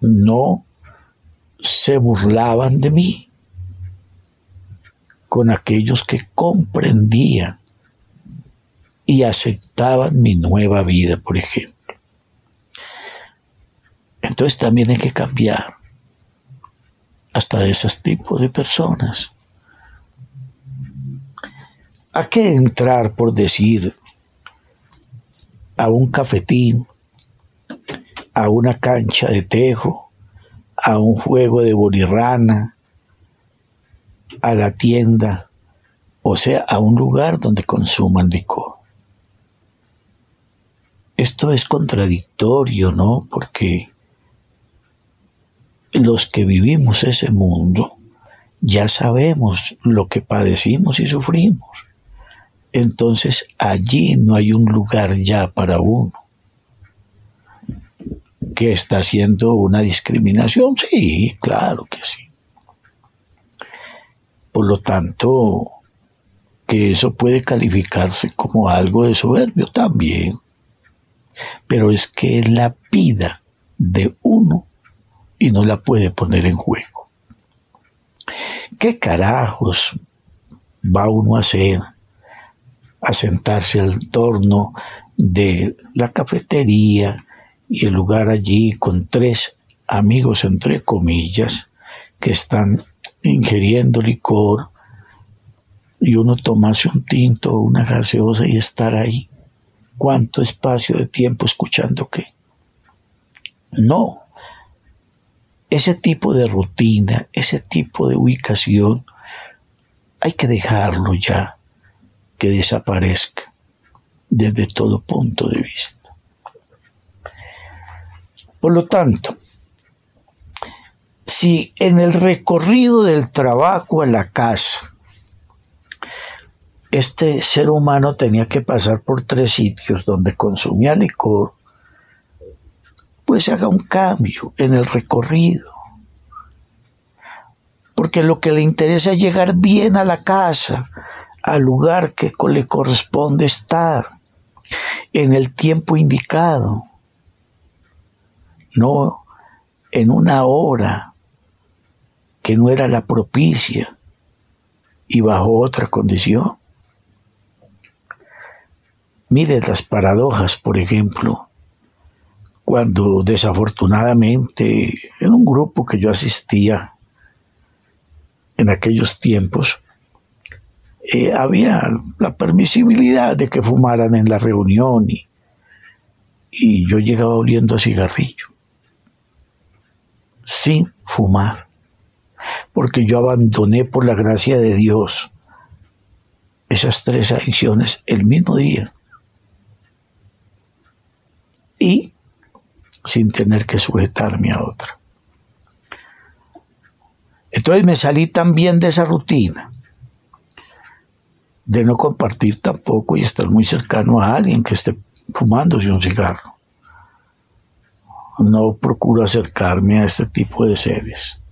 no se burlaban de mí, con aquellos que comprendían y aceptaban mi nueva vida, por ejemplo. Entonces también hay que cambiar hasta de esos tipos de personas. Hay que entrar, por decir, a un cafetín, a una cancha de tejo, a un juego de bolirrana, a la tienda, o sea, a un lugar donde consuman licor. Esto es contradictorio, ¿no? Porque los que vivimos ese mundo ya sabemos lo que padecimos y sufrimos. Entonces allí no hay un lugar ya para uno. ¿Que está haciendo una discriminación? Sí, claro que sí. Por lo tanto, que eso puede calificarse como algo de soberbio también. Pero es que la vida de uno y no la puede poner en juego. ¿Qué carajos va uno a hacer? A sentarse al torno de la cafetería y el lugar allí con tres amigos, entre comillas, que están ingiriendo licor y uno tomarse un tinto o una gaseosa y estar ahí. ¿Cuánto espacio de tiempo escuchando qué? No, ese tipo de rutina, ese tipo de ubicación, hay que dejarlo ya que desaparezca desde todo punto de vista. Por lo tanto, si en el recorrido del trabajo a la casa, este ser humano tenía que pasar por tres sitios donde consumía licor, pues haga un cambio en el recorrido. Porque lo que le interesa es llegar bien a la casa, al lugar que le corresponde estar, en el tiempo indicado, no en una hora que no era la propicia y bajo otra condición. Mire las paradojas, por ejemplo, cuando desafortunadamente en un grupo que yo asistía en aquellos tiempos, eh, había la permisibilidad de que fumaran en la reunión y, y yo llegaba oliendo a cigarrillo, sin fumar, porque yo abandoné por la gracia de Dios esas tres adicciones el mismo día. Y sin tener que sujetarme a otra. Entonces me salí también de esa rutina, de no compartir tampoco y estar muy cercano a alguien que esté fumándose un cigarro. No procuro acercarme a este tipo de seres,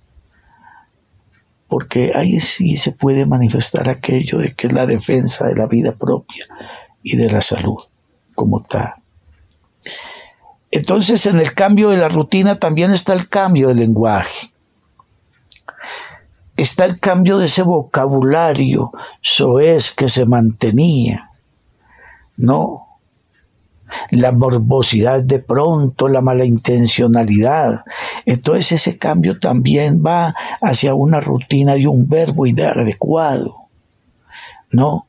porque ahí sí se puede manifestar aquello de que es la defensa de la vida propia y de la salud como tal. Entonces en el cambio de la rutina también está el cambio del lenguaje. Está el cambio de ese vocabulario soez que se mantenía. No. La morbosidad de pronto, la mala intencionalidad. Entonces ese cambio también va hacia una rutina de un verbo inadecuado. No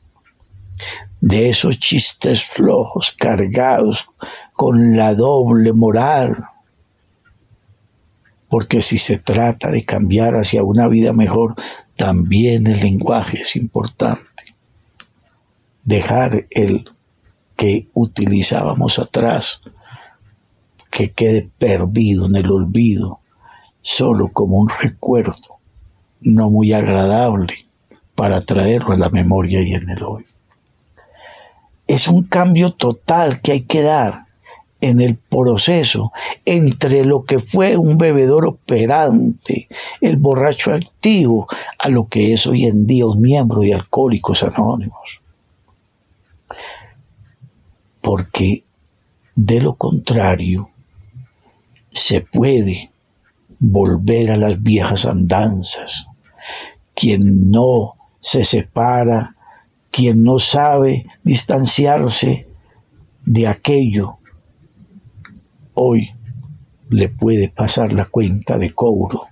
de esos chistes flojos cargados con la doble moral. Porque si se trata de cambiar hacia una vida mejor, también el lenguaje es importante. Dejar el que utilizábamos atrás, que quede perdido en el olvido, solo como un recuerdo no muy agradable para traerlo a la memoria y en el hoy es un cambio total que hay que dar en el proceso entre lo que fue un bebedor operante, el borracho activo, a lo que es hoy en día un miembro de Alcohólicos Anónimos. Porque de lo contrario, se puede volver a las viejas andanzas. Quien no se separa, quien no sabe distanciarse de aquello, hoy le puede pasar la cuenta de cobro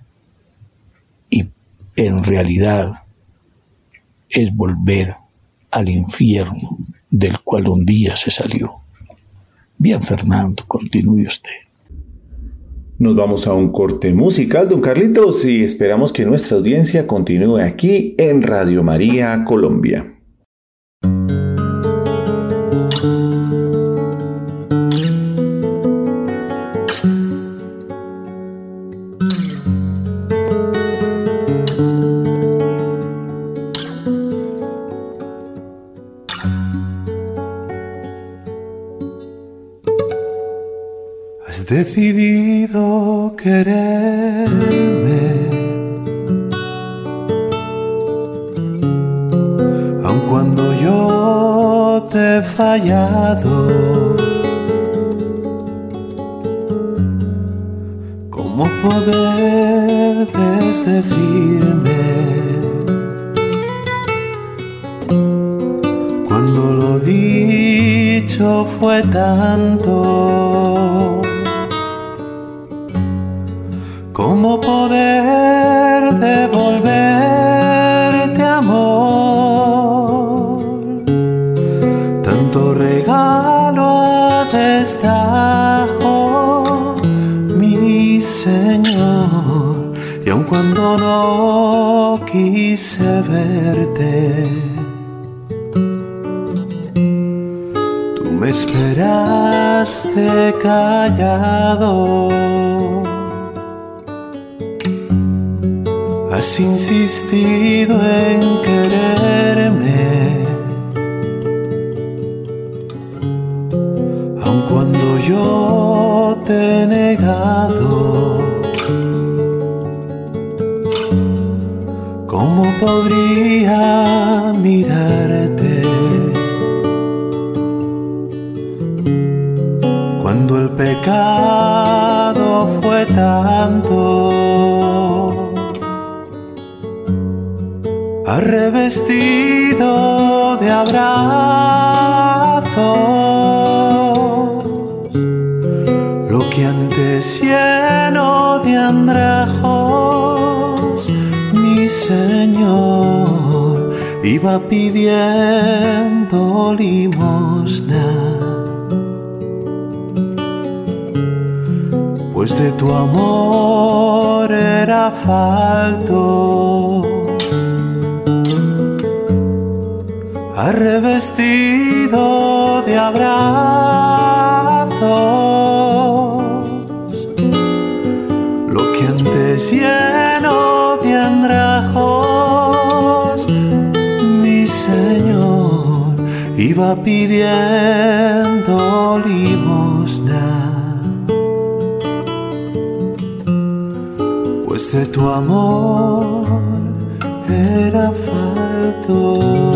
y en realidad es volver al infierno del cual un día se salió. Bien, Fernando, continúe usted. Nos vamos a un corte musical, don Carlitos, y esperamos que nuestra audiencia continúe aquí en Radio María Colombia. Decidido quererme. Revestido de abrazos, lo que antes lleno de andrajos, mi Señor iba pidiendo limosna. Pues de tu amor era falto.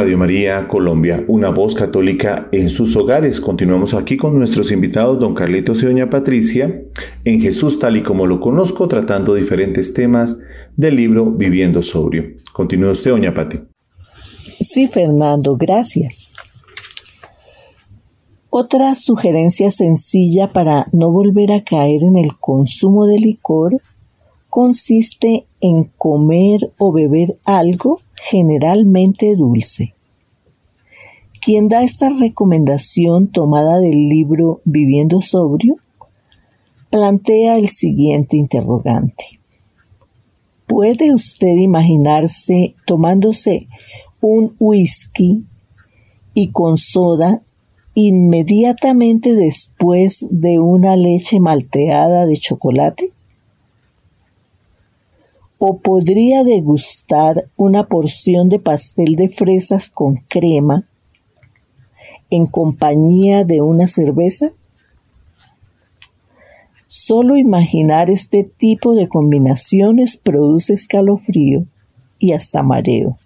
Radio María Colombia, una voz católica en sus hogares. Continuamos aquí con nuestros invitados, don Carlitos y doña Patricia, en Jesús tal y como lo conozco, tratando diferentes temas del libro Viviendo Sobrio. Continúa usted, doña Pati. Sí, Fernando, gracias. Otra sugerencia sencilla para no volver a caer en el consumo de licor consiste en comer o beber algo generalmente dulce. Quien da esta recomendación tomada del libro Viviendo sobrio plantea el siguiente interrogante. ¿Puede usted imaginarse tomándose un whisky y con soda inmediatamente después de una leche malteada de chocolate? O podría degustar una porción de pastel de fresas con crema en compañía de una cerveza? Solo imaginar este tipo de combinaciones produce escalofrío y hasta mareo.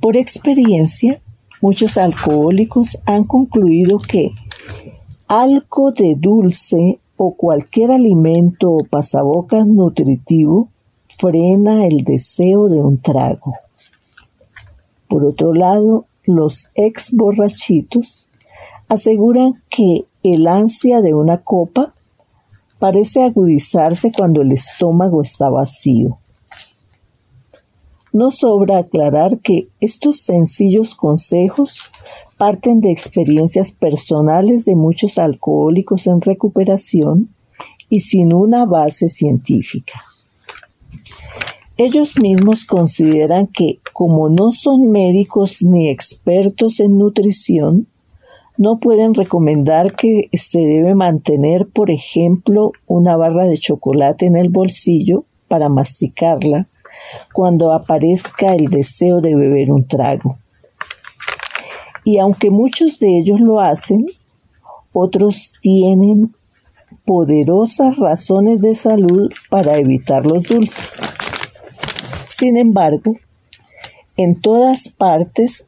Por experiencia, muchos alcohólicos han concluido que algo de dulce o cualquier alimento o pasabocas nutritivo frena el deseo de un trago. Por otro lado, los ex borrachitos aseguran que el ansia de una copa parece agudizarse cuando el estómago está vacío. No sobra aclarar que estos sencillos consejos parten de experiencias personales de muchos alcohólicos en recuperación y sin una base científica. Ellos mismos consideran que como no son médicos ni expertos en nutrición, no pueden recomendar que se debe mantener, por ejemplo, una barra de chocolate en el bolsillo para masticarla cuando aparezca el deseo de beber un trago. Y aunque muchos de ellos lo hacen, otros tienen poderosas razones de salud para evitar los dulces. Sin embargo, en todas partes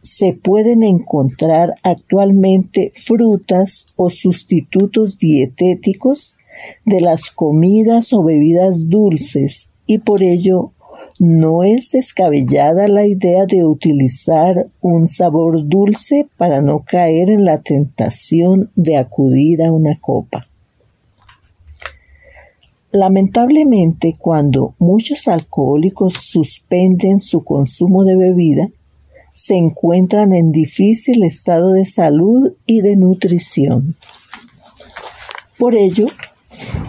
se pueden encontrar actualmente frutas o sustitutos dietéticos de las comidas o bebidas dulces y por ello no es descabellada la idea de utilizar un sabor dulce para no caer en la tentación de acudir a una copa. Lamentablemente, cuando muchos alcohólicos suspenden su consumo de bebida, se encuentran en difícil estado de salud y de nutrición. Por ello,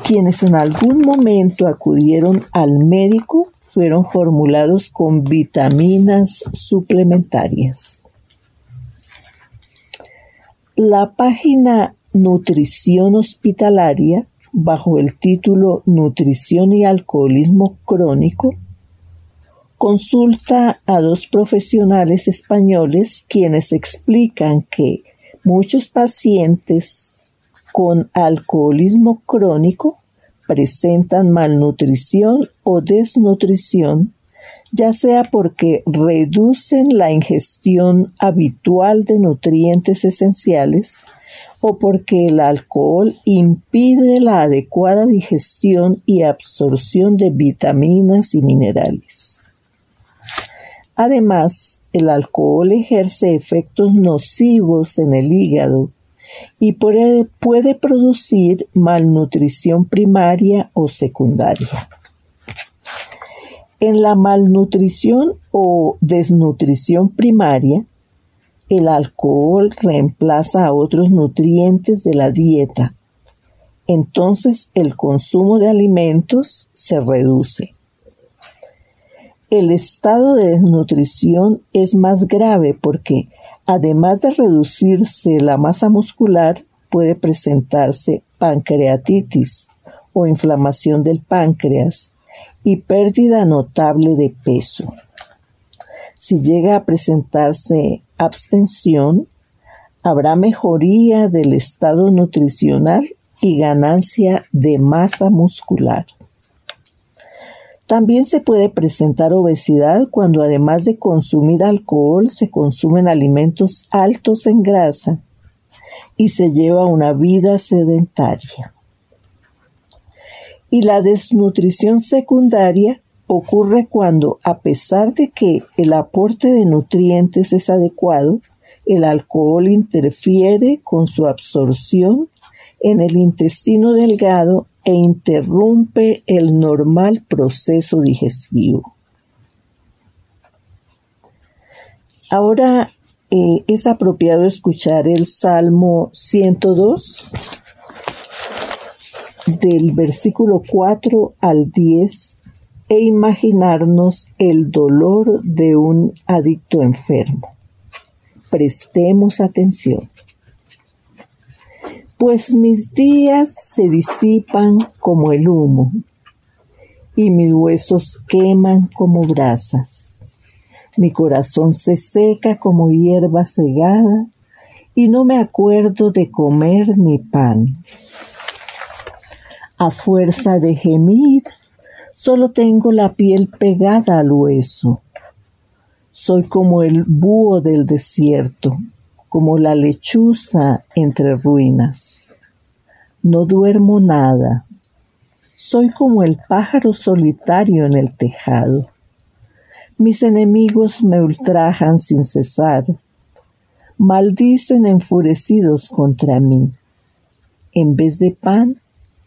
quienes en algún momento acudieron al médico fueron formulados con vitaminas suplementarias. La página Nutrición Hospitalaria, bajo el título Nutrición y Alcoholismo Crónico, consulta a dos profesionales españoles quienes explican que muchos pacientes con alcoholismo crónico presentan malnutrición o desnutrición, ya sea porque reducen la ingestión habitual de nutrientes esenciales o porque el alcohol impide la adecuada digestión y absorción de vitaminas y minerales. Además, el alcohol ejerce efectos nocivos en el hígado y puede, producir malnutrición primaria o secundaria. En la malnutrición o desnutrición primaria, el alcohol reemplaza a otros nutrientes de la dieta. Entonces el consumo de alimentos se reduce. El estado de desnutrición es más grave porque Además de reducirse la masa muscular, puede presentarse pancreatitis o inflamación del páncreas y pérdida notable de peso. Si llega a presentarse abstención, habrá mejoría del estado nutricional y ganancia de masa muscular. También se puede presentar obesidad cuando además de consumir alcohol se consumen alimentos altos en grasa y se lleva una vida sedentaria. Y la desnutrición secundaria ocurre cuando, a pesar de que el aporte de nutrientes es adecuado, el alcohol interfiere con su absorción en el intestino delgado e interrumpe el normal proceso digestivo. Ahora eh, es apropiado escuchar el Salmo 102 del versículo 4 al 10 e imaginarnos el dolor de un adicto enfermo. Prestemos atención pues mis días se disipan como el humo y mis huesos queman como brasas. Mi corazón se seca como hierba cegada y no me acuerdo de comer ni pan. A fuerza de gemir, Solo tengo la piel pegada al hueso. Soy como el búho del desierto, como la lechuza entre ruinas. No duermo nada. Soy como el pájaro solitario en el tejado. Mis enemigos me ultrajan sin cesar. Maldicen enfurecidos contra mí. En vez de pan,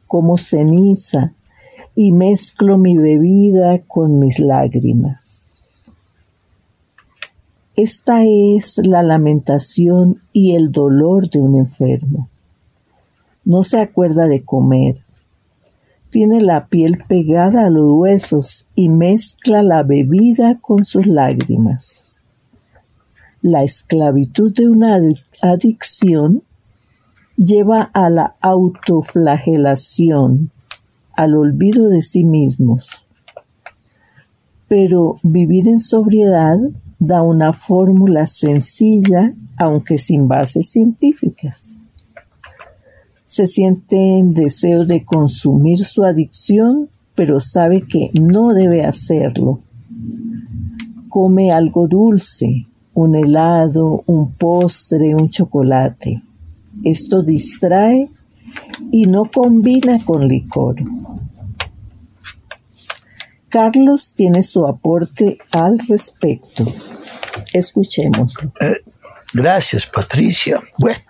como ceniza y mezclo mi bebida con mis lágrimas. Esta es la lamentación y el dolor de un enfermo. No se acuerda de comer. Tiene la piel pegada a los huesos y mezcla la bebida con sus lágrimas. La esclavitud de una adicción lleva a la autoflagelación al olvido de sí mismos. Pero vivir en sobriedad da una fórmula sencilla, aunque sin bases científicas. Se siente en deseo de consumir su adicción, pero sabe que no debe hacerlo. Come algo dulce, un helado, un postre, un chocolate. Esto distrae y no combina con licor. Carlos tiene su aporte al respecto. Escuchémoslo. Eh, gracias, Patricia. Bueno,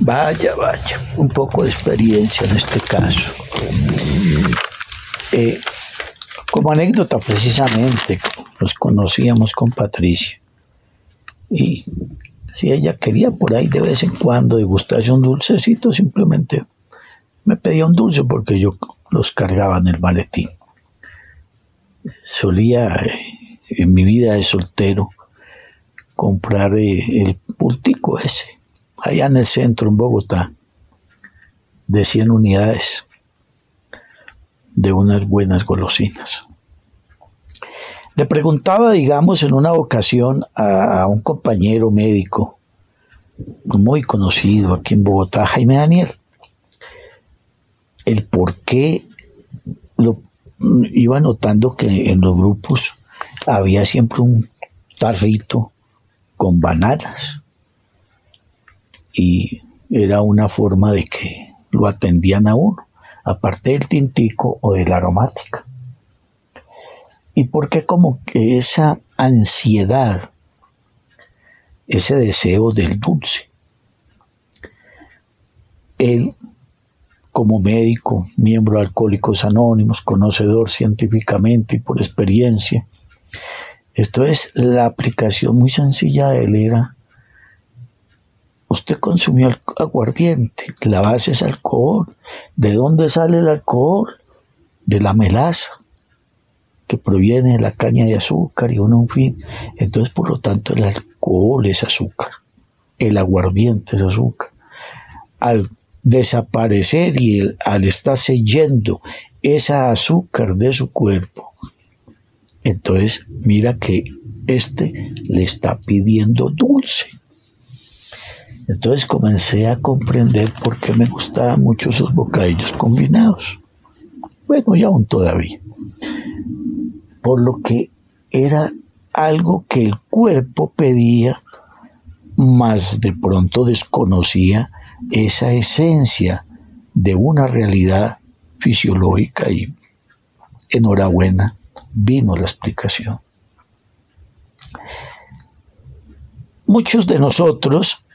vaya, vaya, un poco de experiencia en este caso. Eh, como anécdota, precisamente, nos conocíamos con Patricia. Y si ella quería por ahí de vez en cuando degustarse un dulcecito, simplemente me pedía un dulce porque yo los cargaba en el maletín. Solía eh, en mi vida de soltero comprar eh, el pultico ese, allá en el centro, en Bogotá, de 100 unidades de unas buenas golosinas. Le preguntaba, digamos, en una ocasión a, un compañero médico muy conocido aquí en Bogotá, Jaime Daniel, el por qué lo iba notando que en los grupos había siempre un tarrito con bananas y era una forma de que lo atendían a uno, aparte del tintico o de la aromática y porque como que esa ansiedad, ese deseo del dulce. Él, como médico, miembro de Alcohólicos Anónimos, conocedor científicamente y por experiencia, esto es la aplicación muy sencilla de él era, usted consumió aguardiente, la base es alcohol. ¿De dónde sale el alcohol? De la melaza que proviene de la caña de azúcar y uno, en fin. Entonces, por lo tanto, el alcohol es azúcar, el aguardiente es azúcar. Desaparecer y al estarse yendo esa azúcar de su cuerpo, entonces mira que este le está pidiendo dulce. Entonces comencé a comprender por qué me gustaban mucho esos bocadillos combinados. Bueno, y aún todavía por lo que era algo que el cuerpo pedía, mas de pronto desconocía esa esencia de una realidad fisiológica y enhorabuena vino la explicación. Muchos de nosotros,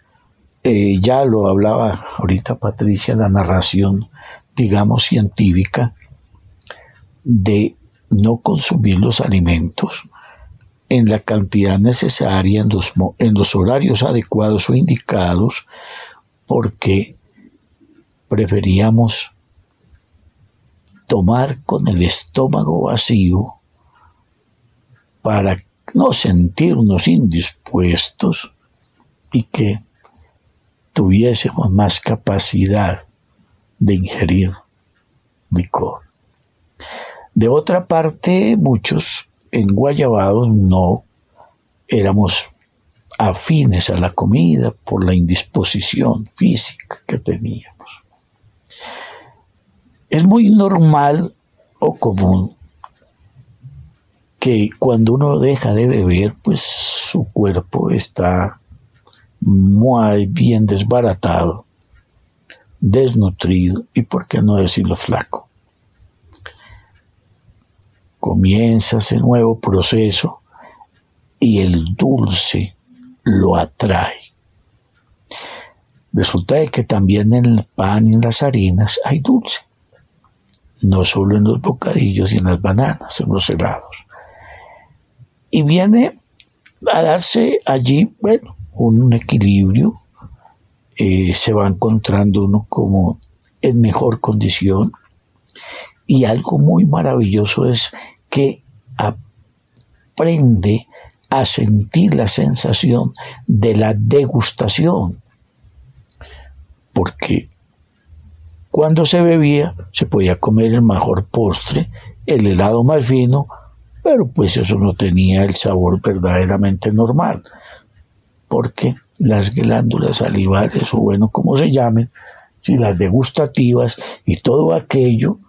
eh, ya lo hablaba ahorita Patricia, la narración, digamos, científica, de no consumir los alimentos en la cantidad necesaria, en los, en los horarios adecuados o indicados, porque preferíamos tomar con el estómago vacío para no sentirnos indispuestos y que tuviésemos más capacidad de ingerir licor. De otra parte, muchos en Guayabados no éramos afines a la comida por la indisposición física que teníamos. Es muy normal o común que cuando uno deja de beber, pues su cuerpo está muy bien desbaratado, desnutrido y, por qué no decirlo, flaco. Comienza ese nuevo proceso y el dulce lo atrae. Resulta que también en el pan y en las harinas hay dulce, no solo en los bocadillos y en las bananas, en los helados. Y viene a darse allí, bueno, un equilibrio, eh, se va encontrando uno como en mejor condición y algo muy maravilloso es que aprende a sentir la sensación de la degustación. Porque cuando se bebía se podía comer el mejor postre, el helado más fino, pero pues eso no tenía el sabor verdaderamente normal. Porque las glándulas salivares, o bueno, como se llamen, si las degustativas y todo aquello,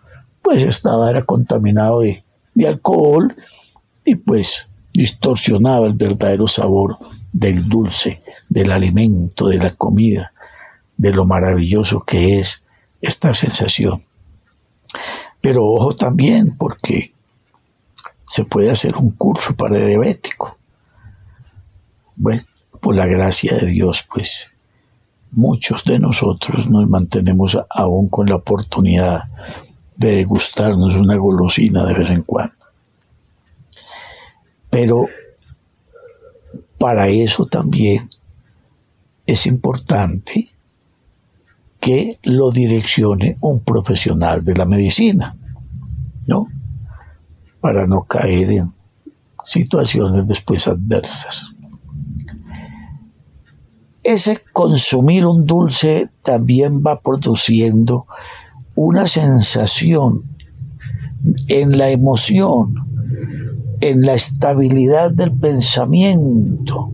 pues estaba era contaminado de, de alcohol y pues distorsionaba el verdadero sabor del dulce, del alimento, de la comida, de lo maravilloso que es esta sensación. Pero ojo también porque se puede hacer un curso para diabético. Bueno, por la gracia de Dios, pues muchos de nosotros nos mantenemos aún con la oportunidad de degustarnos una golosina de vez en cuando. Pero para eso también es importante que lo direccione un profesional de la medicina, ¿no? Para no caer en situaciones después adversas. Ese consumir un dulce también va produciendo una sensación en la emoción en la estabilidad del pensamiento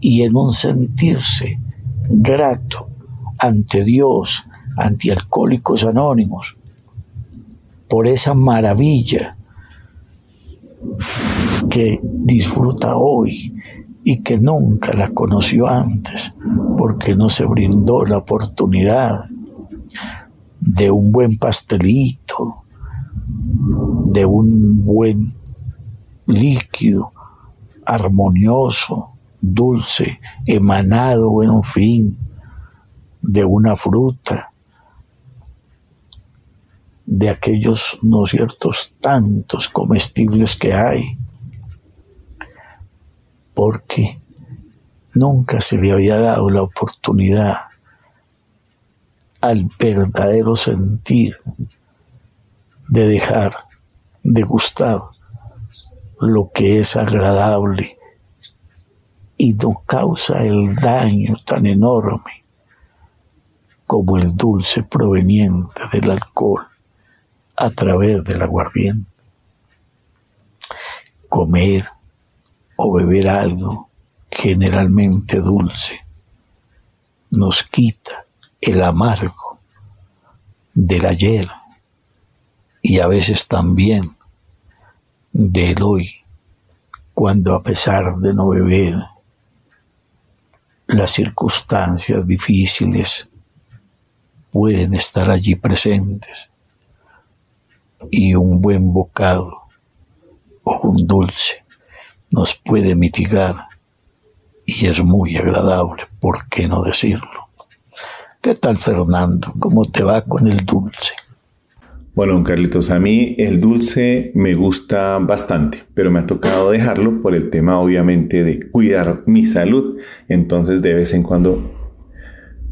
y en un sentirse grato ante Dios, ante alcohólicos anónimos, por esa maravilla que disfruta hoy y que nunca la conoció antes, porque no se brindó la oportunidad de un buen pastelito, de un buen líquido, armonioso, dulce, emanado, en fin, de una fruta, de aquellos, no ciertos, tantos comestibles que hay, porque nunca se le había dado la oportunidad al verdadero sentir de dejar de gustar lo que es agradable y no causa el daño tan enorme como el dulce proveniente del alcohol a través del aguardiente. Comer o beber algo generalmente dulce nos quita el amargo del ayer y a veces también del hoy, cuando a pesar de no beber, las circunstancias difíciles pueden estar allí presentes y un buen bocado o un dulce nos puede mitigar y es muy agradable, ¿por qué no decirlo? ¿Qué tal Fernando? ¿Cómo te va con el dulce? Bueno, Carlitos, a mí el dulce me gusta bastante, pero me ha tocado dejarlo por el tema obviamente de cuidar mi salud. Entonces de vez en cuando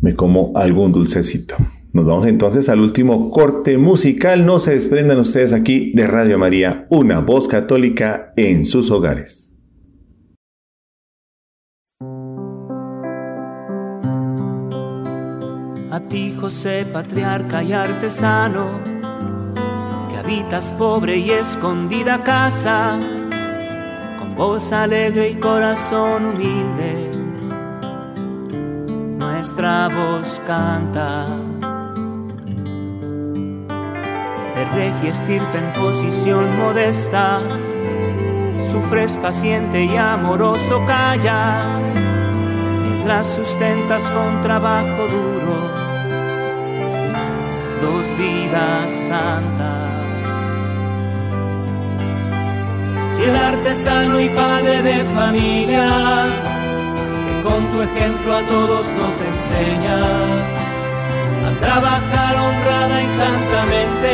me como algún dulcecito. Nos vamos entonces al último corte musical. No se desprendan ustedes aquí de Radio María, una voz católica en sus hogares. A ti, José, patriarca y artesano habitas pobre y escondida casa, con voz alegre y corazón humilde, nuestra voz canta. De regia estirpe en posición modesta, sufres paciente y amoroso callas, mientras sustentas con trabajo duro dos vidas santas. Fiel artesano y padre de familia, que con tu ejemplo a todos nos enseñas a trabajar honrada y santamente,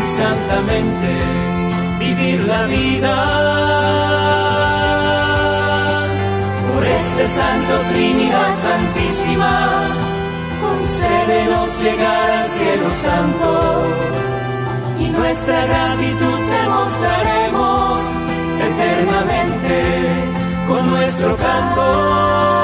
y santamente vivir la vida. Por este Santo Trinidad Santísima, concédenos llegar al cielo santo y nuestra gratitud te mostraremos eternamente con nuestro canto.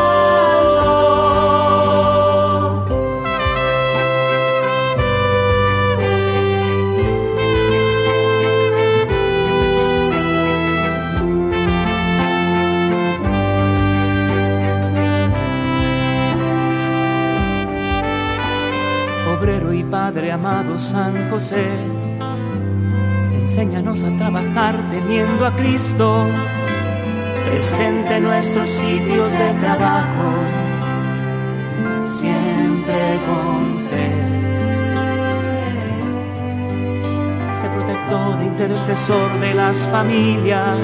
Padre amado San José, enséñanos a trabajar teniendo a Cristo presente en nuestros sitios de trabajo, siempre con fe. Sé protector e intercesor de las familias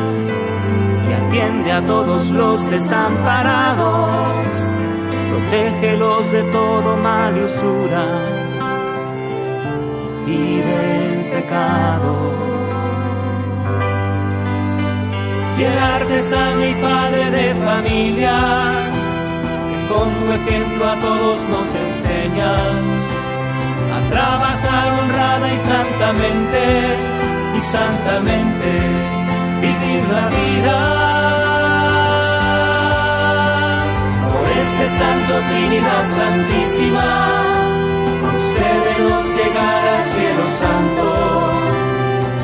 y atiende a todos los desamparados. Protégelos de todo mal y usura y del pecado. Fiel artesano y padre de familia, que con tu ejemplo a todos nos enseñas a trabajar honrada y santamente, y santamente vivir la vida. Por este Santo Trinidad Santísima concédenos llegar al cielo santo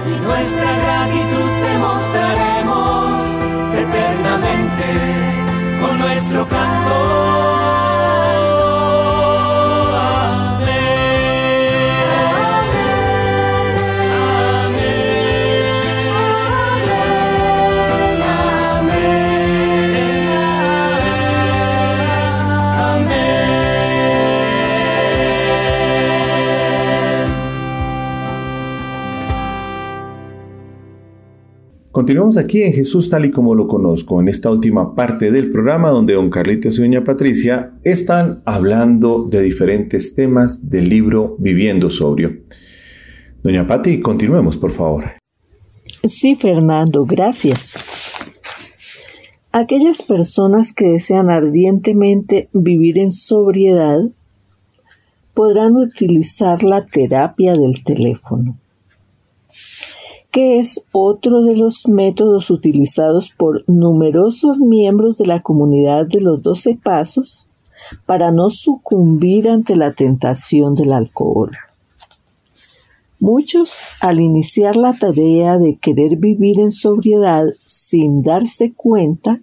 y nuestra gratitud demostraremos con nuestro canto. Continuamos aquí en Jesús tal y como lo conozco, en esta última parte del programa donde don Carlitos y doña Patricia están hablando de diferentes temas del libro Viviendo Sobrio. Doña Pati, continuemos, por favor. Sí, Fernando, gracias. Aquellas personas que desean ardientemente vivir en sobriedad podrán utilizar la terapia del teléfono que es otro de los métodos utilizados por numerosos miembros de la comunidad de los doce pasos para no sucumbir ante la tentación del alcohol. Muchos, al iniciar la tarea de querer vivir en sobriedad sin darse cuenta,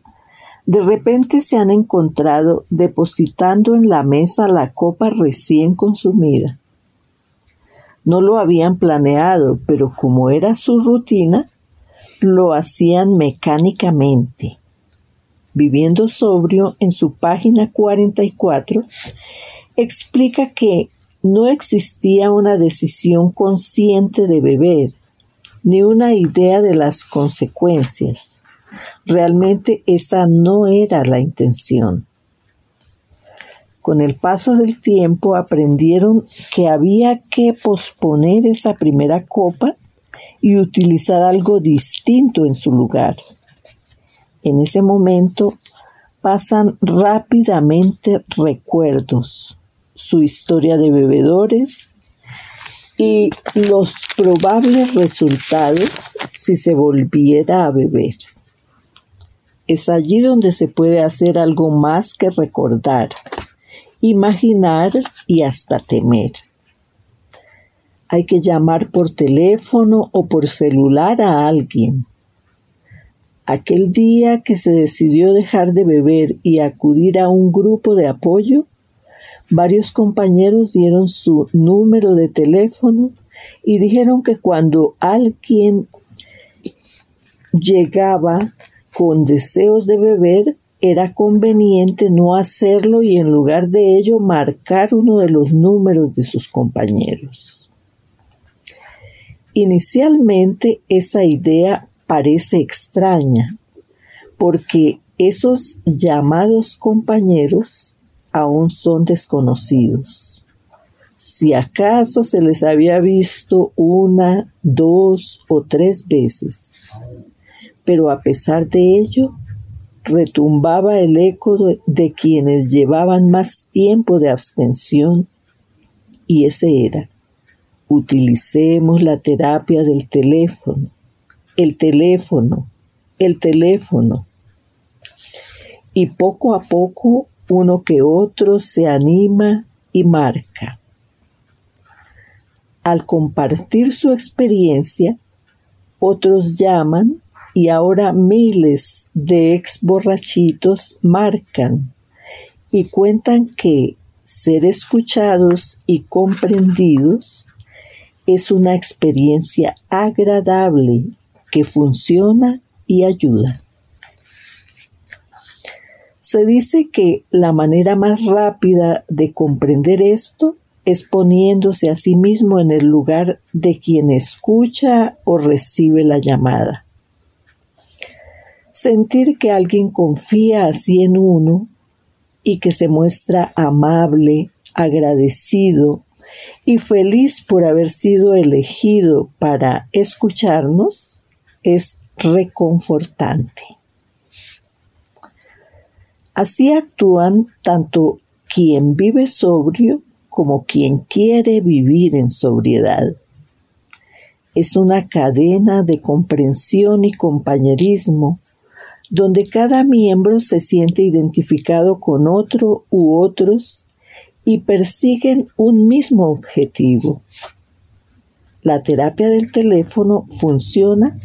de repente se han encontrado depositando en la mesa la copa recién consumida no lo habían planeado, pero como era su rutina, lo hacían mecánicamente. Viviendo sobrio, en su página 44, explica que no existía una decisión consciente de beber, ni una idea de las consecuencias. Realmente esa no era la intención. Con el paso del tiempo aprendieron que había que posponer esa primera copa y utilizar algo distinto en su lugar. En ese momento pasan rápidamente recuerdos, su historia de bebedores y los probables resultados si se volviera a beber. Es allí donde se puede hacer algo más que recordar imaginar y hasta temer. Hay que llamar por teléfono o por celular a alguien. Aquel día que se decidió dejar de beber y acudir a un grupo de apoyo, varios compañeros dieron su número de teléfono y dijeron que cuando alguien llegaba con deseos de beber, era conveniente no hacerlo y en lugar de ello marcar uno de los números de sus compañeros. Inicialmente esa idea parece extraña, porque esos llamados compañeros aún son desconocidos. Si acaso se les había visto una, dos o tres veces, pero a pesar de ello, retumbaba el eco de, quienes llevaban más tiempo de abstención, y ese era, utilicemos la terapia del teléfono, el teléfono, el teléfono. Y poco a poco uno que otro se anima y marca. Al compartir su experiencia, otros llaman y ahora miles de ex borrachitos marcan y cuentan que ser escuchados y comprendidos es una experiencia agradable que funciona y ayuda. Se dice que la manera más rápida de comprender esto es poniéndose a sí mismo en el lugar de quien escucha o recibe la llamada. Sentir que alguien confía así en uno y que se muestra amable, agradecido y feliz por haber sido elegido para escucharnos es reconfortante. Así actúan tanto quien vive sobrio como quien quiere vivir en sobriedad. Es una cadena de comprensión y compañerismo donde cada miembro se siente identificado con otro u otros y persiguen un mismo objetivo. La terapia del teléfono funciona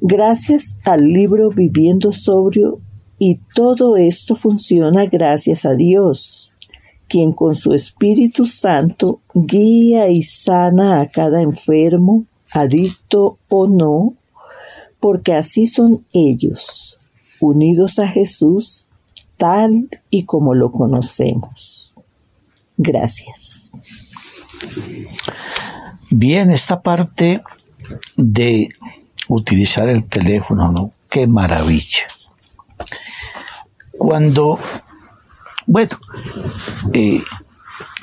gracias al libro Viviendo Sobrio y todo esto funciona gracias a Dios, quien con su Espíritu Santo guía y sana a cada enfermo, adicto o no, porque así son ellos, unidos a Jesús tal y como lo conocemos. Gracias. Bien, esta parte de utilizar el teléfono, ¿no? Qué maravilla. Cuando, bueno, eh,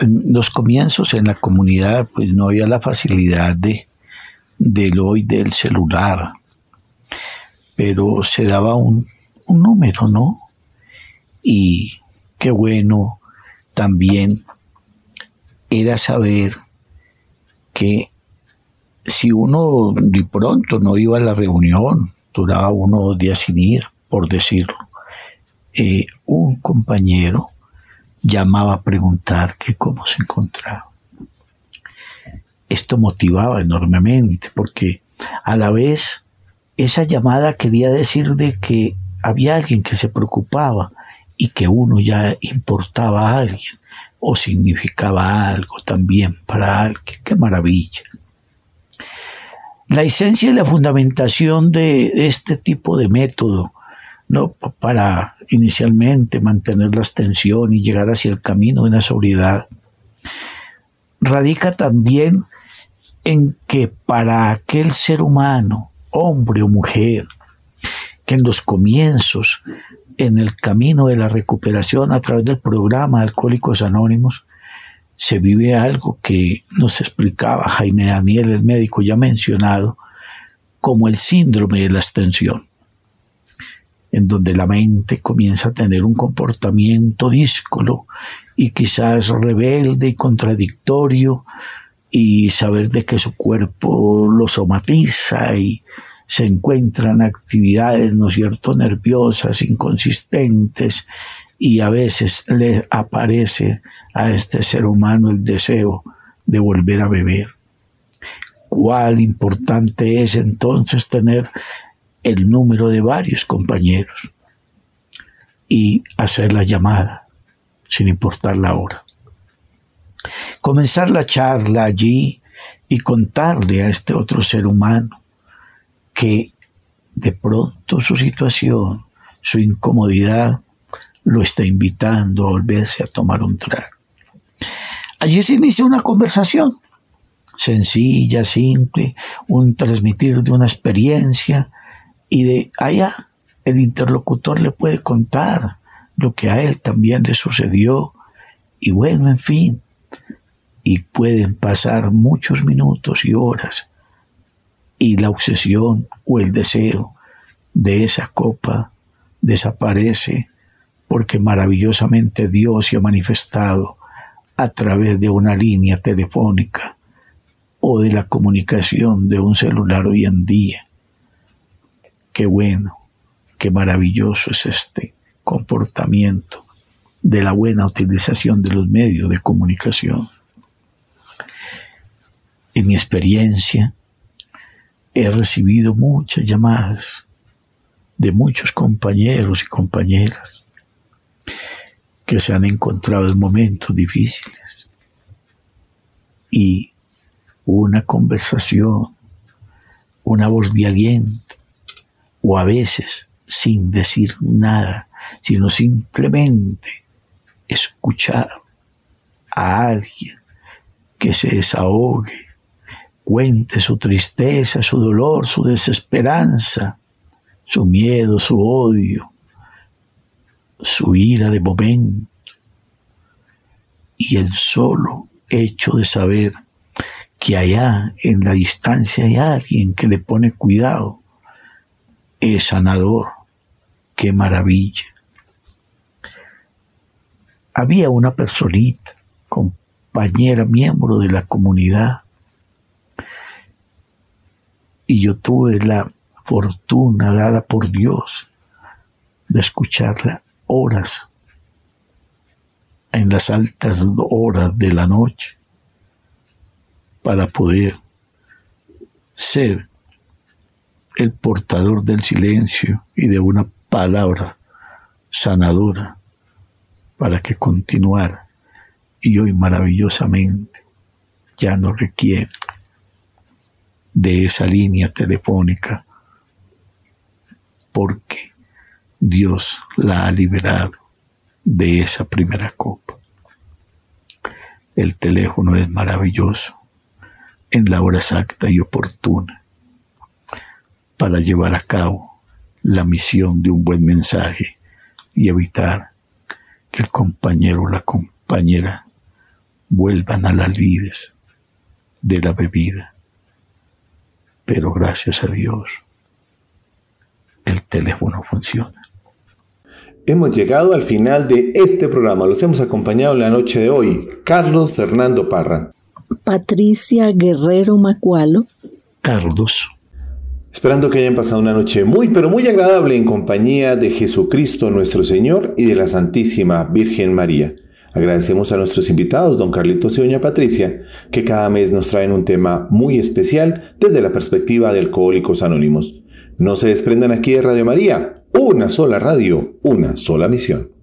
en los comienzos en la comunidad, pues no había la facilidad de del hoy del celular, pero se daba un, un número, ¿no? Y qué bueno también era saber que si uno de pronto no iba a la reunión, duraba uno dos días sin ir, por decirlo, eh, un compañero llamaba a preguntar que cómo se encontraba. Esto motivaba enormemente porque a la vez esa llamada quería decir de que había alguien que se preocupaba y que uno ya importaba a alguien o significaba algo también para alguien. ¡Qué maravilla! La esencia y la fundamentación de este tipo de método, ¿no? para inicialmente mantener la tensión y llegar hacia el camino de la sobriedad, radica también en que para aquel ser humano, hombre o mujer, que en los comienzos, en el camino de la recuperación a través del programa Alcohólicos Anónimos, se vive algo que nos explicaba Jaime Daniel, el médico ya mencionado, como el síndrome de la extensión, en donde la mente comienza a tener un comportamiento díscolo y quizás rebelde y contradictorio y saber de que su cuerpo lo somatiza y se encuentran actividades, ¿no es cierto?, nerviosas, inconsistentes, y a veces le aparece a este ser humano el deseo de volver a beber. Cuál importante es entonces tener el número de varios compañeros y hacer la llamada, sin importar la hora. Comenzar la charla allí y contarle a este otro ser humano que de pronto su situación, su incomodidad, lo está invitando a volverse a tomar un trago. Allí se inicia una conversación sencilla, simple, un transmitir de una experiencia y de allá el interlocutor le puede contar lo que a él también le sucedió y bueno, en fin, y pueden pasar muchos minutos y horas y la obsesión o el deseo de esa copa desaparece porque maravillosamente Dios se ha manifestado a través de una línea telefónica o de la comunicación de un celular hoy en día. Qué bueno, qué maravilloso es este comportamiento de la buena utilización de los medios de comunicación. En mi experiencia, he recibido muchas llamadas de muchos compañeros y compañeras que se han encontrado en momentos difíciles. Y una conversación, una voz de aliento, o a veces sin decir nada, sino simplemente escuchar a alguien que se desahogue, cuente su tristeza, su dolor, su desesperanza, su miedo, su odio, su ira de momento. Y el solo hecho de saber que allá en la distancia hay alguien que le pone cuidado, es sanador. Qué maravilla. Había una personita, compañera, miembro de la comunidad, y yo tuve la fortuna dada por Dios de escucharla horas, en las altas horas de la noche, para poder ser el portador del silencio y de una palabra sanadora para que continuara. Y hoy maravillosamente ya no requiere de esa línea telefónica porque Dios la ha liberado de esa primera copa. El teléfono es maravilloso en la hora exacta y oportuna para llevar a cabo la misión de un buen mensaje y evitar que el compañero o la compañera vuelvan a las lides de la bebida. Pero gracias a Dios, el teléfono funciona. Hemos llegado al final de este programa. Los hemos acompañado la noche de hoy. Carlos Fernando Parra. Patricia Guerrero Macualo. Carlos. Esperando que hayan pasado una noche muy, pero muy agradable en compañía de Jesucristo nuestro Señor y de la Santísima Virgen María. Agradecemos a nuestros invitados, don Carlitos y doña Patricia, que cada mes nos traen un tema muy especial desde la perspectiva de Alcohólicos Anónimos. No se desprendan aquí de Radio María, una sola radio, una sola misión.